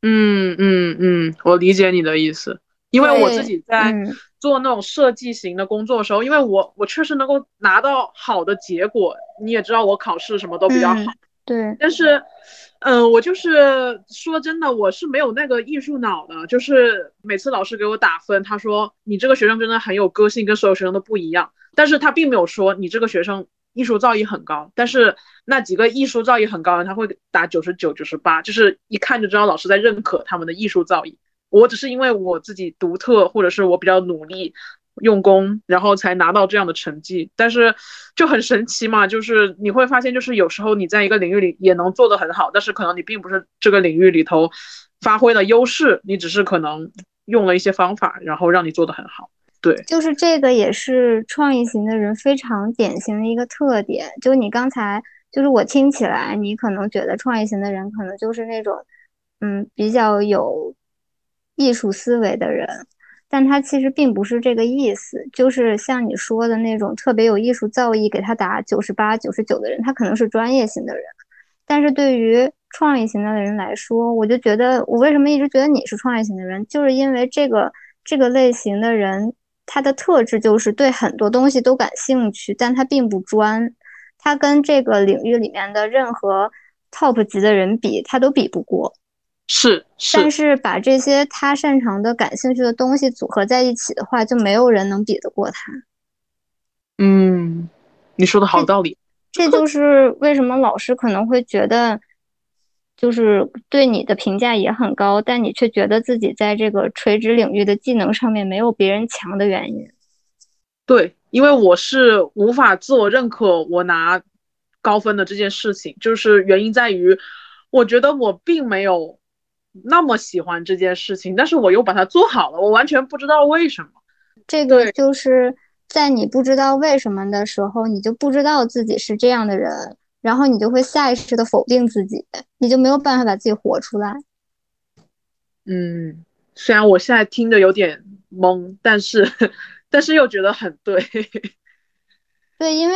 嗯嗯嗯，我理解你的意思，因为我自己在。做那种设计型的工作的时候，因为我我确实能够拿到好的结果，你也知道我考试什么都比较好，对。但是，嗯，我就是说真的，我是没有那个艺术脑的。就是每次老师给我打分，他说你这个学生真的很有个性，跟所有学生都不一样。但是他并没有说你这个学生艺术造诣很高。但是那几个艺术造诣很高的，他会打九十九、九十八，就是一看就知道老师在认可他们的艺术造诣。我只是因为我自己独特，或者是我比较努力、用功，然后才拿到这样的成绩。但是就很神奇嘛，就是你会发现，就是有时候你在一个领域里也能做得很好，但是可能你并不是这个领域里头发挥的优势，你只是可能用了一些方法，然后让你做得很好。对，就是这个也是创意型的人非常典型的一个特点。就你刚才，就是我听起来，你可能觉得创意型的人可能就是那种，嗯，比较有。艺术思维的人，但他其实并不是这个意思。就是像你说的那种特别有艺术造诣，给他打九十八、九十九的人，他可能是专业型的人。但是对于创意型的人来说，我就觉得，我为什么一直觉得你是创意型的人，就是因为这个这个类型的人，他的特质就是对很多东西都感兴趣，但他并不专。他跟这个领域里面的任何 top 级的人比，他都比不过。是，但是把这些他擅长的、感兴趣的东西组合在一起的话，就没有人能比得过他。嗯，你说的好道理。这就是为什么老师可能会觉得，就是对你的评价也很高，但你却觉得自己在这个垂直领域的技能上面没有别人强的原因。对，因为我是无法自我认可我拿高分的这件事情，就是原因在于，我觉得我并没有。那么喜欢这件事情，但是我又把它做好了，我完全不知道为什么。这个就是在你不知道为什么的时候，你就不知道自己是这样的人，然后你就会下意识的否定自己，你就没有办法把自己活出来。嗯，虽然我现在听着有点懵，但是但是又觉得很对。对，因为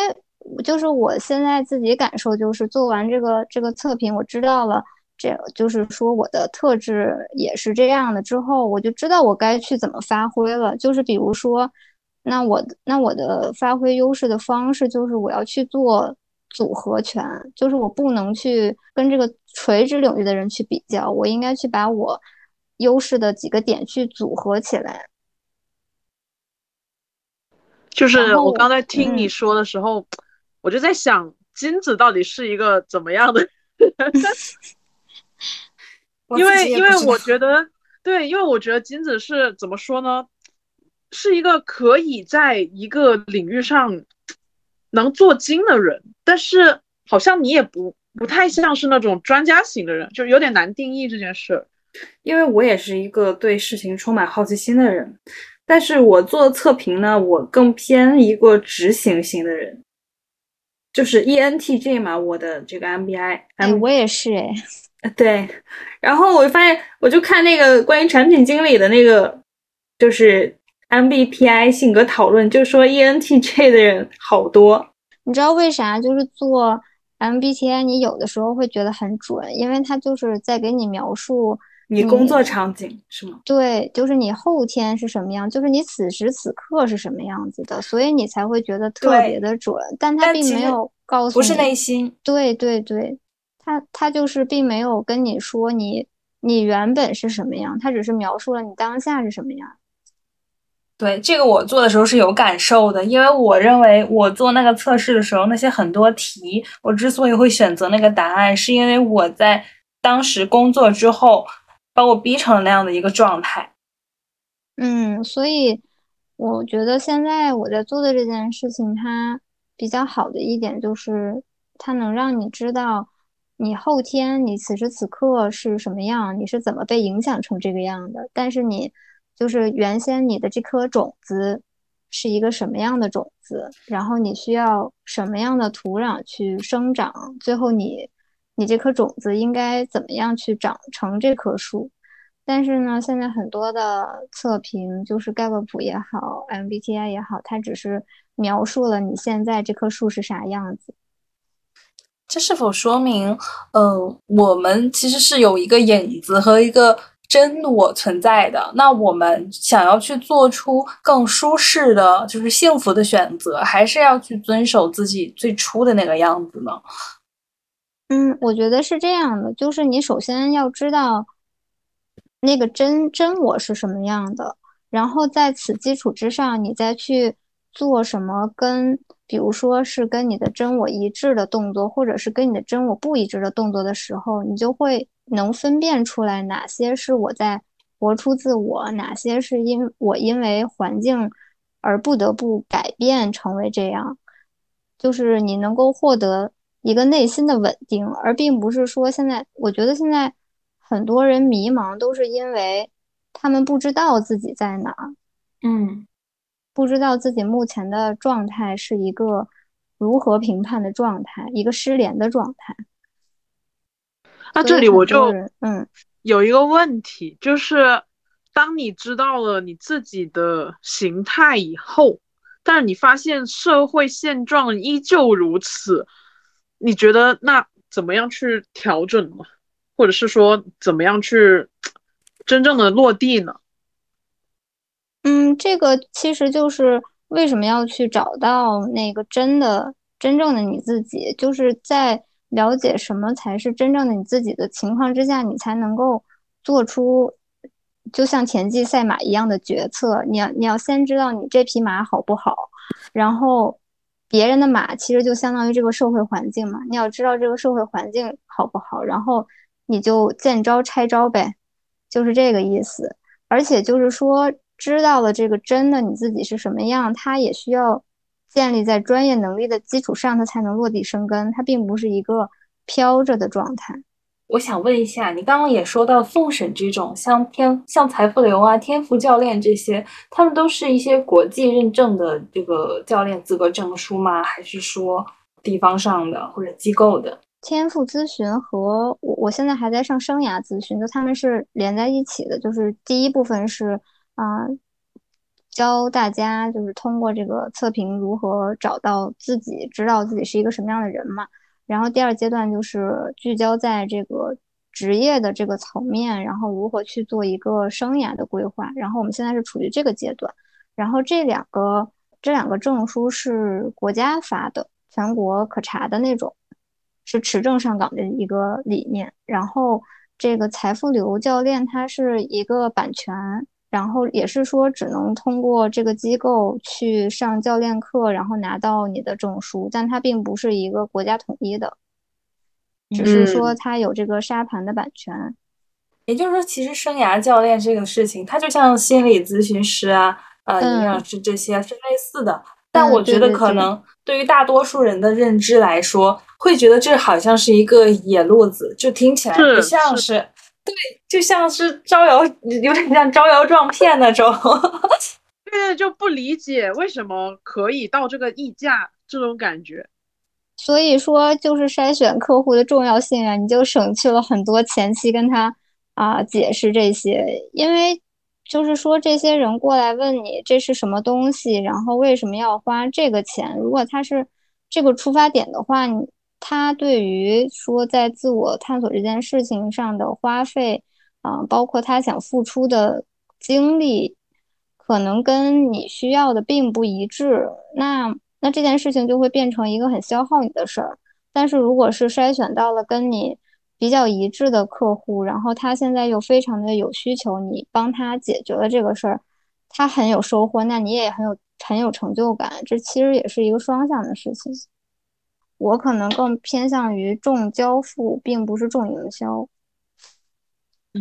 就是我现在自己感受就是做完这个这个测评，我知道了。这就是说，我的特质也是这样的。之后我就知道我该去怎么发挥了。就是比如说，那我那我的发挥优势的方式就是我要去做组合拳，就是我不能去跟这个垂直领域的人去比较，我应该去把我优势的几个点去组合起来。就是我刚才听你说的时候，我就在想。金子到底是一个怎么样的人？因为因为我觉得对，因为我觉得金子是怎么说呢？是一个可以在一个领域上能做精的人，但是好像你也不不太像是那种专家型的人，就有点难定义这件事。因为我也是一个对事情充满好奇心的人，但是我做测评呢，我更偏一个执行型的人，就是 ENTJ 嘛，我的这个 MBI，哎，我也是哎，对，然后我发现，我就看那个关于产品经理的那个，就是 MBTI 性格讨论，就说 ENTJ 的人好多，你知道为啥？就是做 MBTI，你有的时候会觉得很准，因为他就是在给你描述。你工作场景是吗？对，就是你后天是什么样，就是你此时此刻是什么样子的，所以你才会觉得特别的准。但他并没有告诉你，不是内心。对对对，他他就是并没有跟你说你你原本是什么样，他只是描述了你当下是什么样。对这个我做的时候是有感受的，因为我认为我做那个测试的时候，那些很多题，我之所以会选择那个答案，是因为我在当时工作之后。把我逼成了那样的一个状态，嗯，所以我觉得现在我在做的这件事情，它比较好的一点就是，它能让你知道你后天你此时此刻是什么样，你是怎么被影响成这个样的。但是你就是原先你的这颗种子是一个什么样的种子，然后你需要什么样的土壤去生长，最后你。你这颗种子应该怎么样去长成这棵树？但是呢，现在很多的测评，就是盖洛普也好，MBTI 也好，它只是描述了你现在这棵树是啥样子。这是否说明，嗯，我们其实是有一个影子和一个真我存在的？那我们想要去做出更舒适的就是幸福的选择，还是要去遵守自己最初的那个样子呢？嗯，我觉得是这样的，就是你首先要知道那个真真我是什么样的，然后在此基础之上，你再去做什么跟，比如说是跟你的真我一致的动作，或者是跟你的真我不一致的动作的时候，你就会能分辨出来哪些是我在活出自我，哪些是因我因为环境而不得不改变成为这样，就是你能够获得。一个内心的稳定，而并不是说现在，我觉得现在很多人迷茫，都是因为他们不知道自己在哪儿，嗯，不知道自己目前的状态是一个如何评判的状态，一个失联的状态。那这里我就嗯有一个问题，就是当你知道了你自己的形态以后，但是你发现社会现状依旧如此。你觉得那怎么样去调整呢？或者是说怎么样去真正的落地呢？嗯，这个其实就是为什么要去找到那个真的、真正的你自己，就是在了解什么才是真正的你自己的情况之下，你才能够做出就像田忌赛马一样的决策。你要你要先知道你这匹马好不好，然后。别人的马其实就相当于这个社会环境嘛，你要知道这个社会环境好不好，然后你就见招拆招呗，就是这个意思。而且就是说，知道了这个真的你自己是什么样，它也需要建立在专业能力的基础上，它才能落地生根，它并不是一个飘着的状态。我想问一下，你刚刚也说到送审这种，像天像财富流啊、天赋教练这些，他们都是一些国际认证的这个教练资格证书吗？还是说地方上的或者机构的？天赋咨询和我我现在还在上生涯咨询，就他们是连在一起的。就是第一部分是啊，教大家就是通过这个测评如何找到自己，知道自己是一个什么样的人嘛。然后第二阶段就是聚焦在这个职业的这个层面，然后如何去做一个生涯的规划。然后我们现在是处于这个阶段。然后这两个这两个证书是国家发的，全国可查的那种，是持证上岗的一个理念。然后这个财富流教练它是一个版权，然后也是说只能通过这个机构去上教练课，然后拿到你的证书，但它并不是一个国家统一的，只是说它有这个沙盘的版权。也就是说，其实生涯教练这个事情，它就像心理咨询师啊、呃营养师这些是类似的。但我觉得可能对于大多数人的认知来说，会觉得这好像是一个野路子，就听起来不像是，对，就像是招摇，有点像招摇撞骗那种。对，就不理解为什么可以到这个溢价这种感觉。所以说，就是筛选客户的重要性啊，你就省去了很多前期跟他啊解释这些，因为。就是说，这些人过来问你这是什么东西，然后为什么要花这个钱？如果他是这个出发点的话，他对于说在自我探索这件事情上的花费，啊，包括他想付出的精力，可能跟你需要的并不一致。那那这件事情就会变成一个很消耗你的事儿。但是如果是筛选到了跟你。比较一致的客户，然后他现在又非常的有需求，你帮他解决了这个事儿，他很有收获，那你也很有很有成就感，这其实也是一个双向的事情。我可能更偏向于重交付，并不是重营销。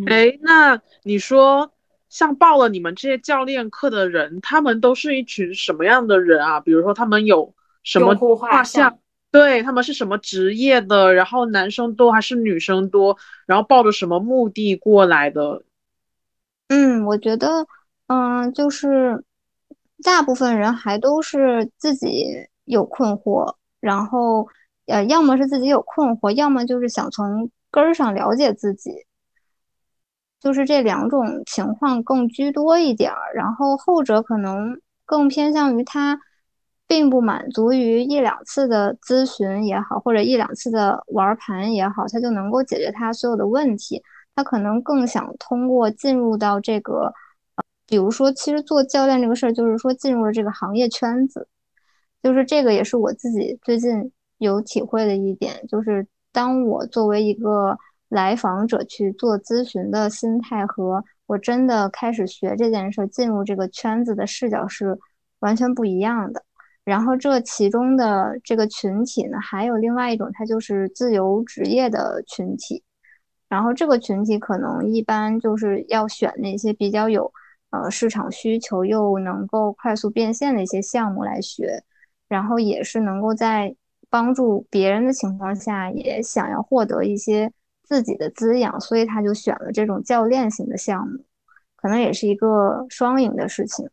哎，那你说像报了你们这些教练课的人，他们都是一群什么样的人啊？比如说他们有什么画像？对他们是什么职业的？然后男生多还是女生多？然后抱着什么目的过来的？嗯，我觉得，嗯，就是大部分人还都是自己有困惑，然后呃，要么是自己有困惑，要么就是想从根儿上了解自己，就是这两种情况更居多一点儿。然后后者可能更偏向于他。并不满足于一两次的咨询也好，或者一两次的玩盘也好，他就能够解决他所有的问题。他可能更想通过进入到这个，比如说，其实做教练这个事儿，就是说进入了这个行业圈子。就是这个也是我自己最近有体会的一点，就是当我作为一个来访者去做咨询的心态和我真的开始学这件事，进入这个圈子的视角是完全不一样的。然后这其中的这个群体呢，还有另外一种，它就是自由职业的群体。然后这个群体可能一般就是要选那些比较有呃市场需求又能够快速变现的一些项目来学，然后也是能够在帮助别人的情况下，也想要获得一些自己的滋养，所以他就选了这种教练型的项目，可能也是一个双赢的事情。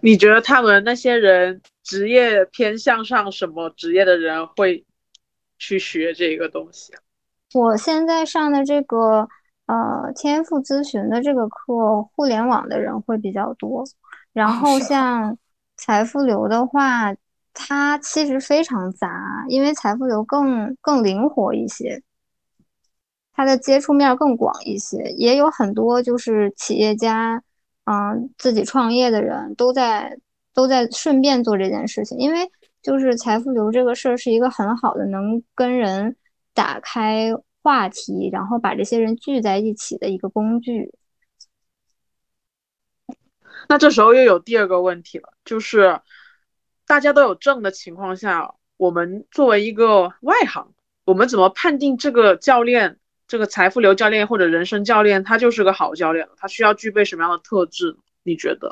你觉得他们那些人职业偏向上什么职业的人会去学这个东西？我现在上的这个呃天赋咨询的这个课，互联网的人会比较多。然后像财富流的话，它其实非常杂，因为财富流更更灵活一些，它的接触面更广一些，也有很多就是企业家。嗯，自己创业的人都在都在顺便做这件事情，因为就是财富流这个事儿是一个很好的能跟人打开话题，然后把这些人聚在一起的一个工具。那这时候又有第二个问题了，就是大家都有证的情况下，我们作为一个外行，我们怎么判定这个教练？这个财富流教练或者人生教练，他就是个好教练他需要具备什么样的特质？你觉得？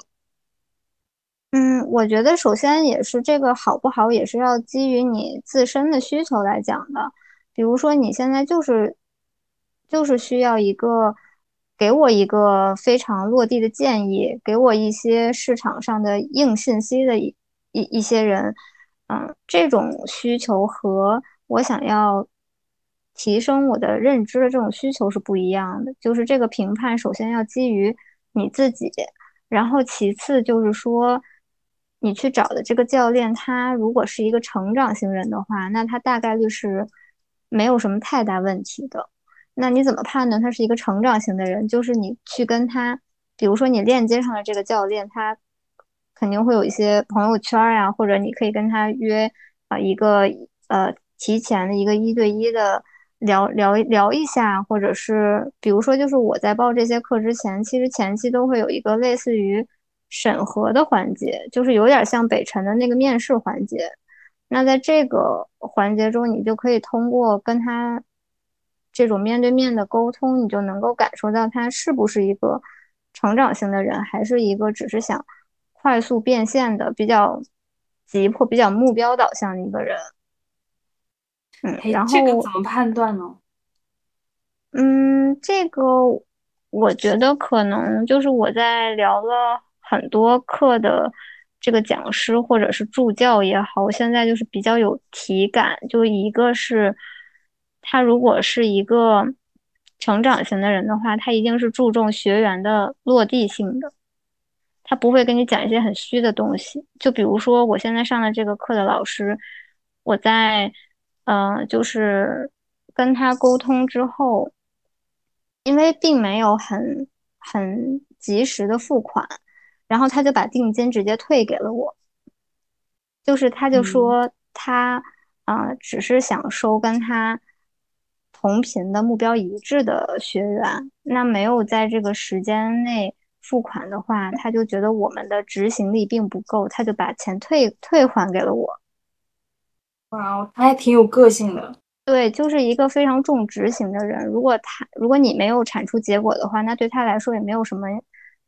嗯，我觉得首先也是这个好不好，也是要基于你自身的需求来讲的。比如说你现在就是就是需要一个给我一个非常落地的建议，给我一些市场上的硬信息的一一一些人，嗯，这种需求和我想要。提升我的认知的这种需求是不一样的，就是这个评判首先要基于你自己，然后其次就是说，你去找的这个教练，他如果是一个成长型人的话，那他大概率是没有什么太大问题的。那你怎么判断他是一个成长型的人？就是你去跟他，比如说你链接上的这个教练，他肯定会有一些朋友圈呀，或者你可以跟他约啊一个呃提前的一个一对一的。聊聊聊一下，或者是比如说，就是我在报这些课之前，其实前期都会有一个类似于审核的环节，就是有点像北辰的那个面试环节。那在这个环节中，你就可以通过跟他这种面对面的沟通，你就能够感受到他是不是一个成长型的人，还是一个只是想快速变现的、比较急迫、比较目标导向的一个人。嗯，然后这个怎么判断呢？嗯，这个我觉得可能就是我在聊了很多课的这个讲师或者是助教也好，我现在就是比较有体感。就一个是他如果是一个成长型的人的话，他一定是注重学员的落地性的，他不会跟你讲一些很虚的东西。就比如说我现在上的这个课的老师，我在。嗯，就是跟他沟通之后，因为并没有很很及时的付款，然后他就把定金直接退给了我。就是他就说他啊，只是想收跟他同频的目标一致的学员，那没有在这个时间内付款的话，他就觉得我们的执行力并不够，他就把钱退退还给了我。哇，他还挺有个性的。对，就是一个非常重执行的人。如果他如果你没有产出结果的话，那对他来说也没有什么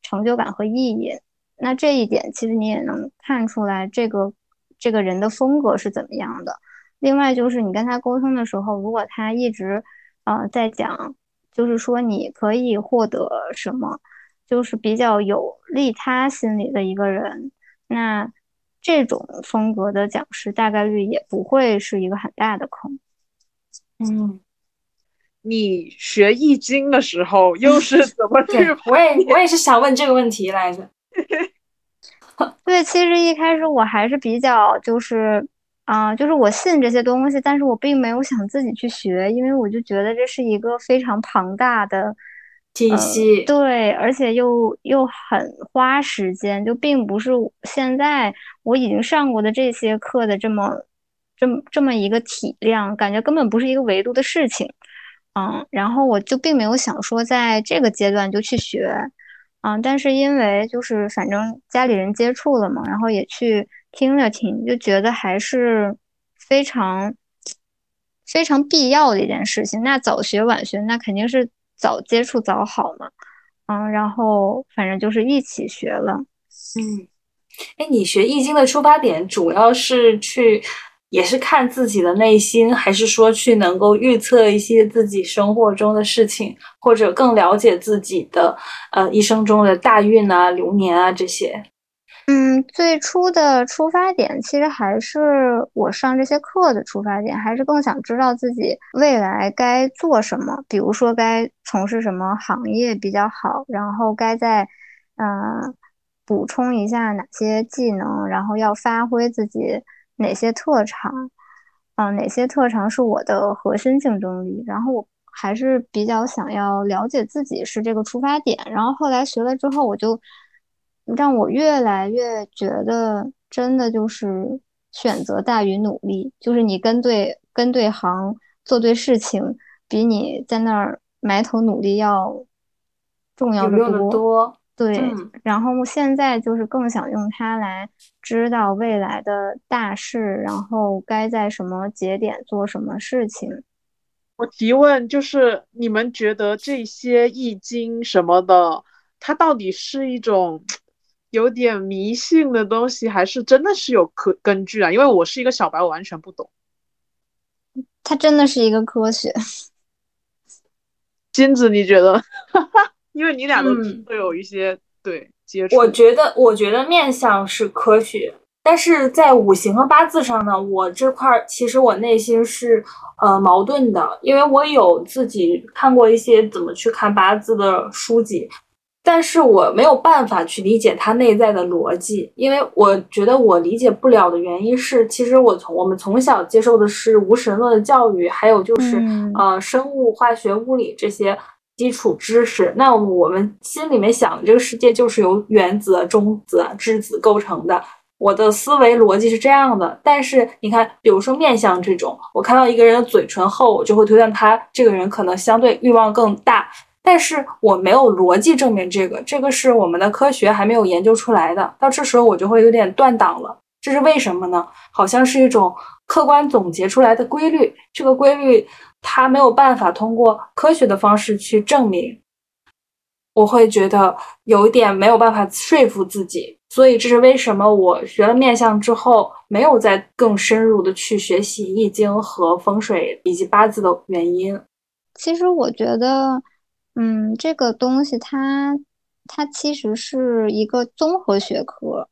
成就感和意义。那这一点其实你也能看出来，这个这个人的风格是怎么样的。另外就是你跟他沟通的时候，如果他一直呃在讲，就是说你可以获得什么，就是比较有利他心理的一个人，那。这种风格的讲师大概率也不会是一个很大的坑。嗯，你学易经的时候又是 怎么去？我也我也是想问这个问题来着。对，其实一开始我还是比较就是啊，就是我信这些东西，但是我并没有想自己去学，因为我就觉得这是一个非常庞大的。体系对，而且又又很花时间，就并不是现在我已经上过的这些课的这么这么这么一个体量，感觉根本不是一个维度的事情，嗯，然后我就并没有想说在这个阶段就去学，嗯，但是因为就是反正家里人接触了嘛，然后也去听了听，就觉得还是非常非常必要的一件事情。那早学晚学，那肯定是。早接触早好嘛，嗯，然后反正就是一起学了，嗯，哎，你学易经的出发点主要是去，也是看自己的内心，还是说去能够预测一些自己生活中的事情，或者更了解自己的呃一生中的大运啊、流年啊这些？嗯，最初的出发点其实还是我上这些课的出发点，还是更想知道自己未来该做什么，比如说该从事什么行业比较好，然后该在嗯补充一下哪些技能，然后要发挥自己哪些特长，嗯，哪些特长是我的核心竞争力，然后我还是比较想要了解自己是这个出发点，然后后来学了之后我就。让我越来越觉得，真的就是选择大于努力，就是你跟对跟对行，做对事情，比你在那儿埋头努力要重要的多。对，然后现在就是更想用它来知道未来的大事，然后该在什么节点做什么事情。我提问就是，你们觉得这些易经什么的，它到底是一种？有点迷信的东西，还是真的是有科根据啊？因为我是一个小白，我完全不懂。它真的是一个科学。金子，你觉得？因为你俩都会有一些对接触。我觉得，我觉得面相是科学，但是在五行和八字上呢，我这块其实我内心是呃矛盾的，因为我有自己看过一些怎么去看八字的书籍。但是我没有办法去理解它内在的逻辑，因为我觉得我理解不了的原因是，其实我从我们从小接受的是无神论的教育，还有就是呃生物、化学、物理这些基础知识。那我们心里面想，这个世界就是由原子、中子、质子构成的。我的思维逻辑是这样的。但是你看，比如说面相这种，我看到一个人的嘴唇厚，我就会推断他这个人可能相对欲望更大。但是我没有逻辑证明这个，这个是我们的科学还没有研究出来的。到这时候我就会有点断档了。这是为什么呢？好像是一种客观总结出来的规律，这个规律它没有办法通过科学的方式去证明。我会觉得有一点没有办法说服自己，所以这是为什么我学了面相之后，没有再更深入的去学习易经和风水以及八字的原因。其实我觉得，嗯，这个东西它它其实是一个综合学科。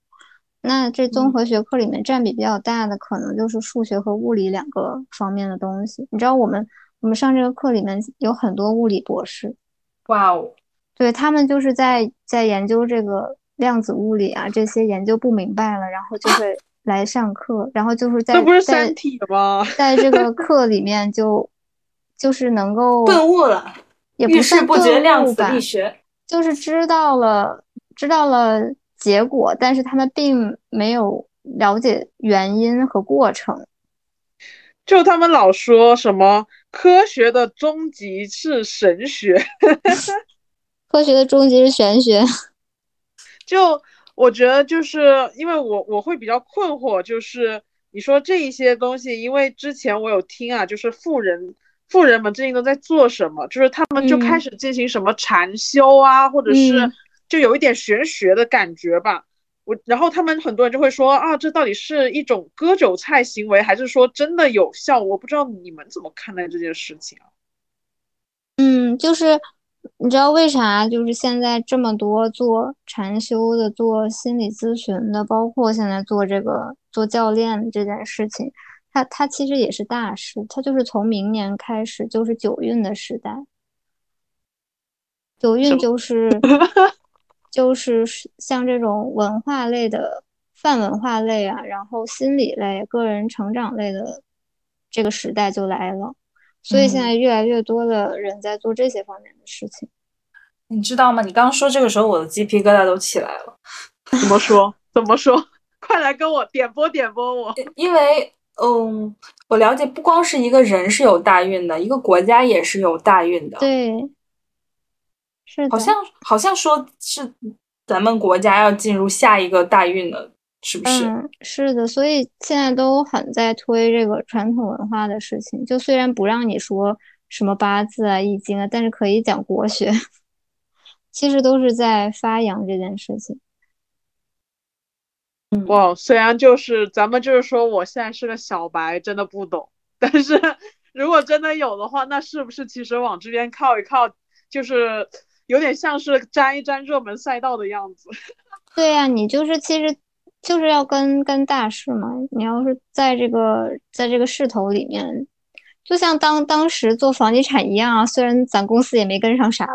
那这综合学科里面占比比较大的，可能就是数学和物理两个方面的东西。你知道，我们我们上这个课里面有很多物理博士，哇哦，对他们就是在在研究这个量子物理啊，这些研究不明白了，然后就会 来上课，然后就是在这不是三体吗？在这个课里面 就就是能够顿悟了，也不是不觉量子力学，就是知道了，知道了。结果，但是他们并没有了解原因和过程。就他们老说什么科学的终极是神学，科学的终极是玄学。就我觉得，就是因为我我会比较困惑，就是你说这一些东西，因为之前我有听啊，就是富人富人们最近都在做什么，就是他们就开始进行什么禅修啊，或者是。就有一点玄学的感觉吧，我然后他们很多人就会说啊，这到底是一种割韭菜行为，还是说真的有效？我不知道你们怎么看待这件事情啊？嗯，就是你知道为啥就是现在这么多做禅修的、做心理咨询的，包括现在做这个做教练这件事情，它它其实也是大事，它就是从明年开始就是九运的时代，九运就 是。就是像这种文化类的、泛文化类啊，然后心理类、个人成长类的这个时代就来了，所以现在越来越多的人在做这些方面的事情。你知道吗？你刚说这个时候，我的鸡皮疙瘩都起来了。怎么说？怎么说？快来跟我点播点播我。因为，嗯，我了解，不光是一个人是有大运的，一个国家也是有大运的。对。是好像好像说是咱们国家要进入下一个大运的，是不是？嗯，是的。所以现在都很在推这个传统文化的事情。就虽然不让你说什么八字啊、易经啊，但是可以讲国学。其实都是在发扬这件事情。哇，虽然就是咱们就是说，我现在是个小白，真的不懂。但是如果真的有的话，那是不是其实往这边靠一靠，就是？有点像是沾一沾热门赛道的样子。对呀，你就是其实就是要跟跟大势嘛。你要是在这个在这个势头里面，就像当当时做房地产一样啊。虽然咱公司也没跟上啥吧。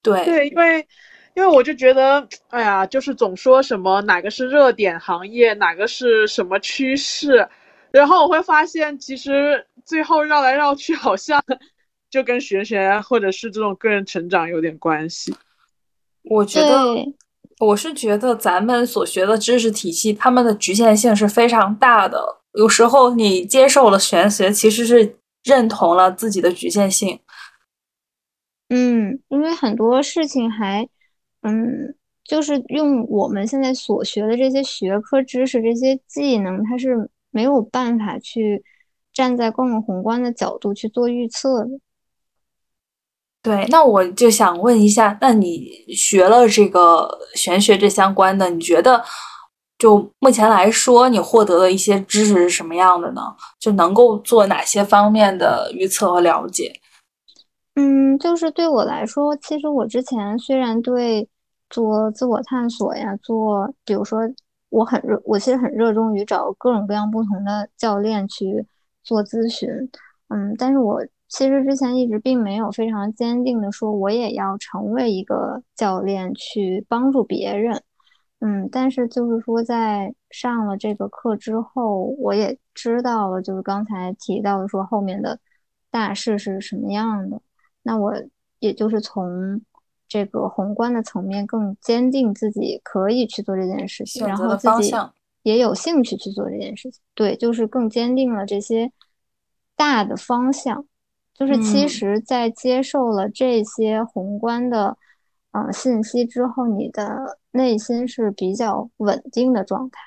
对对，因为因为我就觉得，哎呀，就是总说什么哪个是热点行业，哪个是什么趋势，然后我会发现，其实最后绕来绕去，好像。就跟玄学或者是这种个人成长有点关系。我觉得，我是觉得咱们所学的知识体系，他们的局限性是非常大的。有时候你接受了玄学，其实是认同了自己的局限性。嗯，因为很多事情还，嗯，就是用我们现在所学的这些学科知识、这些技能，它是没有办法去站在更宏观的角度去做预测的。对，那我就想问一下，那你学了这个玄学这相关的，你觉得就目前来说，你获得的一些知识是什么样的呢？就能够做哪些方面的预测和了解？嗯，就是对我来说，其实我之前虽然对做自我探索呀，做比如说我很热，我其实很热衷于找各种各样不同的教练去做咨询，嗯，但是我。其实之前一直并没有非常坚定的说我也要成为一个教练去帮助别人，嗯，但是就是说在上了这个课之后，我也知道了，就是刚才提到的说后面的大事是什么样的，那我也就是从这个宏观的层面更坚定自己可以去做这件事情，然后自己也有兴趣去做这件事情。对，就是更坚定了这些大的方向。就是其实，在接受了这些宏观的呃信息之后，你的内心是比较稳定的状态。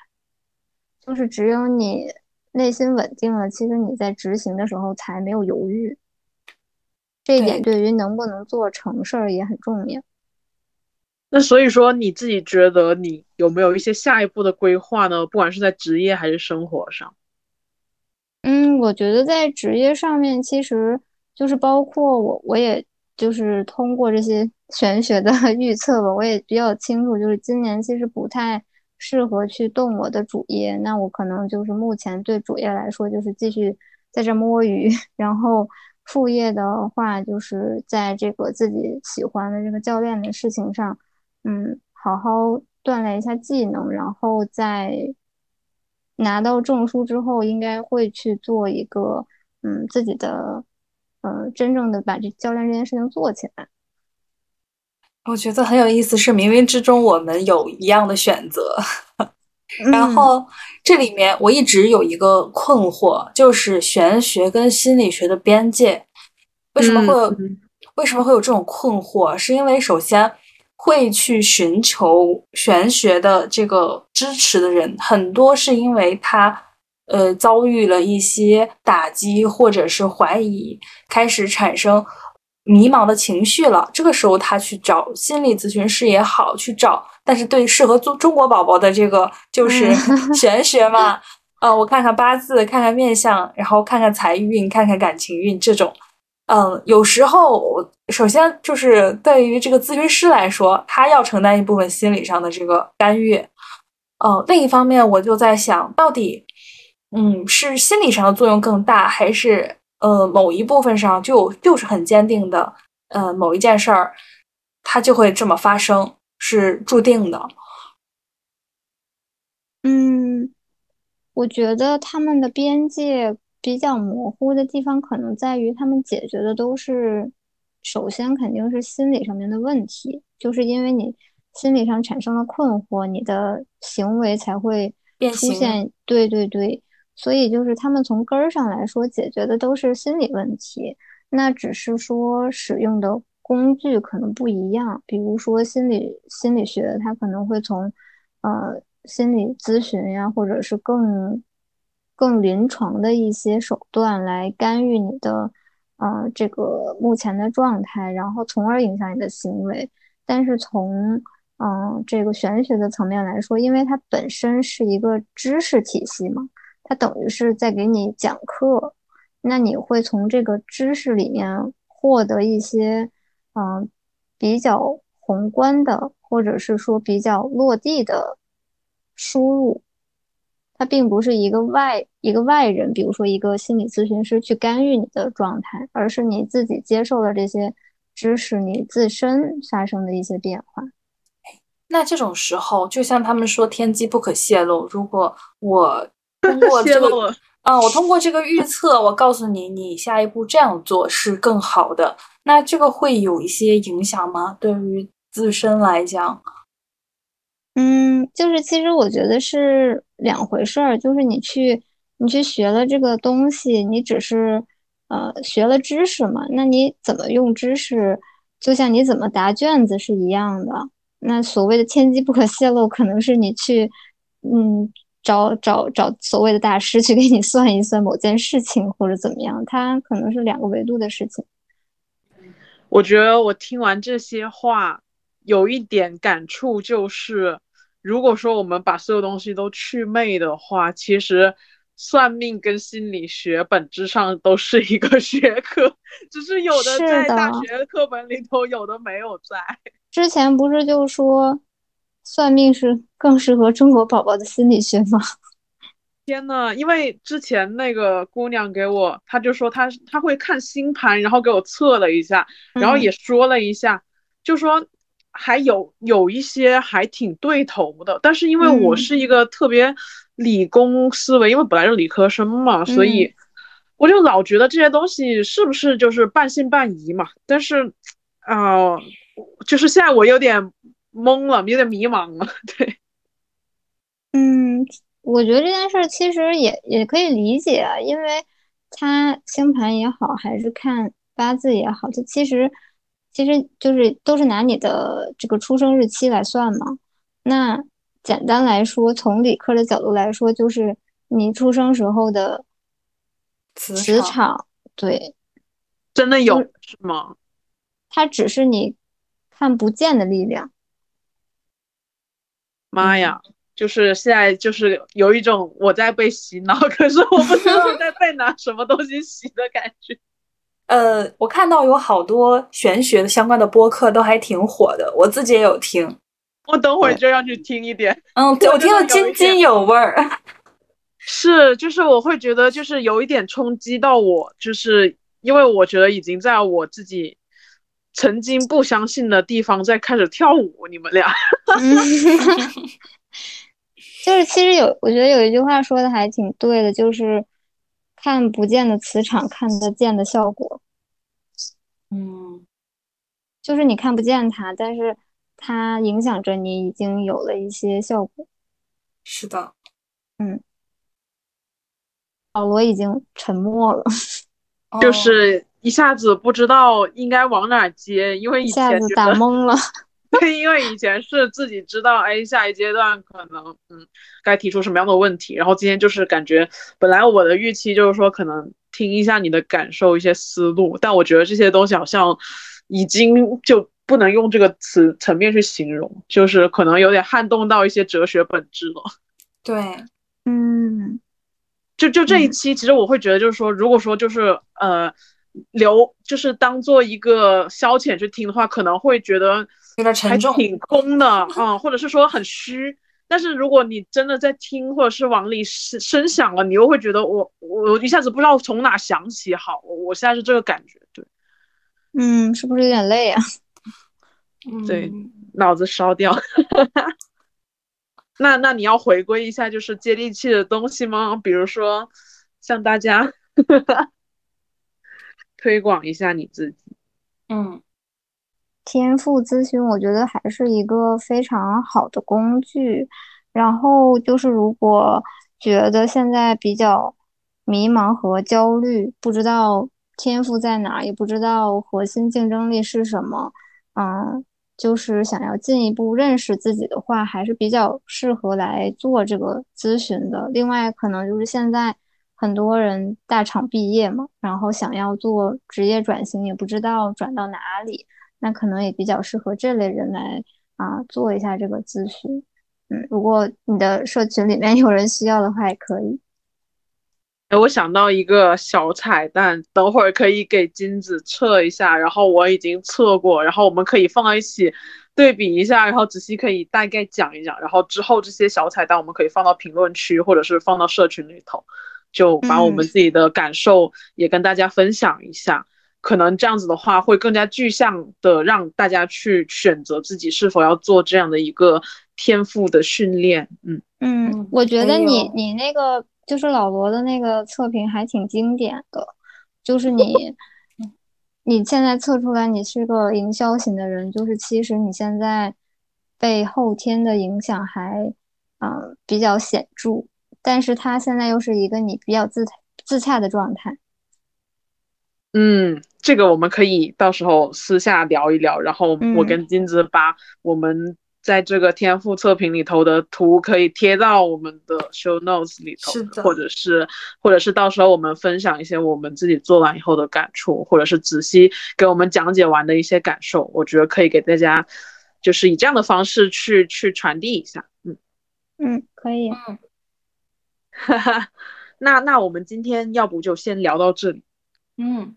就是只有你内心稳定了，其实你在执行的时候才没有犹豫。这一点对于能不能做成事儿也很重要。那所以说，你自己觉得你有没有一些下一步的规划呢？不管是在职业还是生活上。嗯，我觉得在职业上面，其实就是包括我，我也就是通过这些玄学的 预测吧，我也比较清楚，就是今年其实不太适合去动我的主业。那我可能就是目前对主业来说，就是继续在这摸鱼，然后。副业的话，就是在这个自己喜欢的这个教练的事情上，嗯，好好锻炼一下技能，然后在拿到证书之后，应该会去做一个嗯自己的，呃，真正的把这教练这件事情做起来。我觉得很有意思，是冥冥之中我们有一样的选择。然后这里面我一直有一个困惑，就是玄学跟心理学的边界，为什么会有为什么会有这种困惑？是因为首先会去寻求玄学的这个支持的人，很多是因为他呃遭遇了一些打击，或者是怀疑，开始产生。迷茫的情绪了，这个时候他去找心理咨询师也好，去找，但是对适合中中国宝宝的这个就是 玄学嘛，呃，我看看八字，看看面相，然后看看财运，看看感情运这种，嗯，有时候首先就是对于这个咨询师来说，他要承担一部分心理上的这个干预，呃，另一方面我就在想到底，嗯，是心理上的作用更大，还是？呃，某一部分上就就是很坚定的，呃，某一件事儿，它就会这么发生，是注定的。嗯，我觉得他们的边界比较模糊的地方，可能在于他们解决的都是，首先肯定是心理上面的问题，就是因为你心理上产生了困惑，你的行为才会出现。对对对。所以就是他们从根儿上来说，解决的都是心理问题，那只是说使用的工具可能不一样。比如说心理心理学，它可能会从呃心理咨询呀，或者是更更临床的一些手段来干预你的呃这个目前的状态，然后从而影响你的行为。但是从嗯这个玄学的层面来说，因为它本身是一个知识体系嘛。它等于是在给你讲课，那你会从这个知识里面获得一些，嗯，比较宏观的，或者是说比较落地的输入。它并不是一个外一个外人，比如说一个心理咨询师去干预你的状态，而是你自己接受了这些知识，你自身发生的一些变化。那这种时候，就像他们说“天机不可泄露”，如果我。通过这个啊，我通过这个预测，我告诉你，你下一步这样做是更好的。那这个会有一些影响吗？对于自身来讲，嗯，就是其实我觉得是两回事儿。就是你去你去学了这个东西，你只是呃学了知识嘛。那你怎么用知识，就像你怎么答卷子是一样的。那所谓的天机不可泄露，可能是你去嗯。找找找所谓的大师去给你算一算某件事情或者怎么样，它可能是两个维度的事情。我觉得我听完这些话，有一点感触，就是如果说我们把所有东西都去魅的话，其实算命跟心理学本质上都是一个 学科，只是有的在大学课本里头，有的没有在。之前不是就说。算命是更适合中国宝宝的心理学吗？天呐，因为之前那个姑娘给我，她就说她她会看星盘，然后给我测了一下，然后也说了一下，就说还有有一些还挺对头的。但是因为我是一个特别理工思维，因为本来是理科生嘛，所以我就老觉得这些东西是不是就是半信半疑嘛。但是啊，就是现在我有点懵了，有点迷茫了。对，嗯，我觉得这件事儿其实也也可以理解啊，因为他星盘也好，还是看八字也好，它其实其实就是都是拿你的这个出生日期来算嘛。那简单来说，从理科的角度来说，就是你出生时候的磁场，对，真的有是吗？它只是你看不见的力量。妈呀，就是现在就是有一种我在被洗脑，可是我不知道在被拿什么东西洗的感觉。呃，我看到有好多玄学的相关的播客都还挺火的，我自己也有听。我等会儿就要去听一点。嗯，我听得津津有味儿。是，就是我会觉得就是有一点冲击到我，就是因为我觉得已经在我自己曾经不相信的地方在开始跳舞。你们俩，就是其实有，我觉得有一句话说的还挺对的，就是看不见的磁场，看得见的效果。嗯，就是你看不见它，但是。它影响着你，已经有了一些效果。是的，嗯，保罗已经沉默了，就是一下子不知道应该往哪接，因为一下子打懵了。对，因为以前是自己知道，哎，下一阶段可能，嗯，该提出什么样的问题。然后今天就是感觉，本来我的预期就是说，可能听一下你的感受，一些思路，但我觉得这些东西好像已经就。不能用这个词层面去形容，就是可能有点撼动到一些哲学本质了。对，嗯，就就这一期，其实我会觉得，就是说，如果说就是呃留，就是当做一个消遣去听的话，可能会觉得有点沉重，挺空的啊，或者是说很虚。但是如果你真的在听，或者是往里深深想了，你又会觉得我我一下子不知道从哪想起好。我我现在是这个感觉，对，嗯，是不是有点累啊？对，脑子烧掉。那那你要回归一下，就是接地气的东西吗？比如说，向大家 推广一下你自己。嗯，天赋咨询，我觉得还是一个非常好的工具。然后就是，如果觉得现在比较迷茫和焦虑，不知道天赋在哪，也不知道核心竞争力是什么，嗯。就是想要进一步认识自己的话，还是比较适合来做这个咨询的。另外，可能就是现在很多人大厂毕业嘛，然后想要做职业转型，也不知道转到哪里，那可能也比较适合这类人来啊做一下这个咨询。嗯，如果你的社群里面有人需要的话，也可以。哎，我想到一个小彩蛋，等会儿可以给金子测一下，然后我已经测过，然后我们可以放到一起对比一下，然后子熙可以大概讲一讲，然后之后这些小彩蛋我们可以放到评论区或者是放到社群里头，就把我们自己的感受也跟大家分享一下，可能这样子的话会更加具象的让大家去选择自己是否要做这样的一个天赋的训练。嗯嗯，我觉得你你那个。就是老罗的那个测评还挺经典的，就是你，你现在测出来你是个营销型的人，就是其实你现在被后天的影响还，嗯，比较显著，但是他现在又是一个你比较自自洽的状态。嗯，这个我们可以到时候私下聊一聊，然后我跟金子把我们。在这个天赋测评里头的图可以贴到我们的 show notes 里头，或者是或者是到时候我们分享一些我们自己做完以后的感触，或者是子熙给我们讲解完的一些感受，我觉得可以给大家，就是以这样的方式去去传递一下。嗯嗯，可以。嗯，哈哈，那那我们今天要不就先聊到这里。嗯。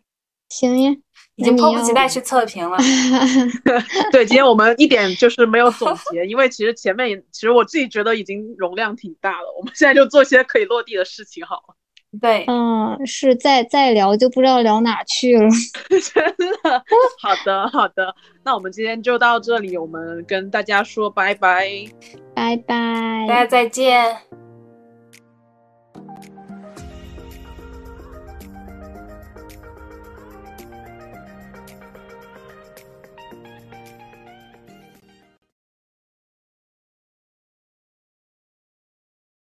行呀，已经迫不及待去测评了。对，今天我们一点就是没有总结，因为其实前面其实我自己觉得已经容量挺大了。我们现在就做些可以落地的事情好了。对，嗯，是再再聊就不知道聊哪去了。真的，好的好的，那我们今天就到这里，我们跟大家说拜拜，拜拜，大家再见。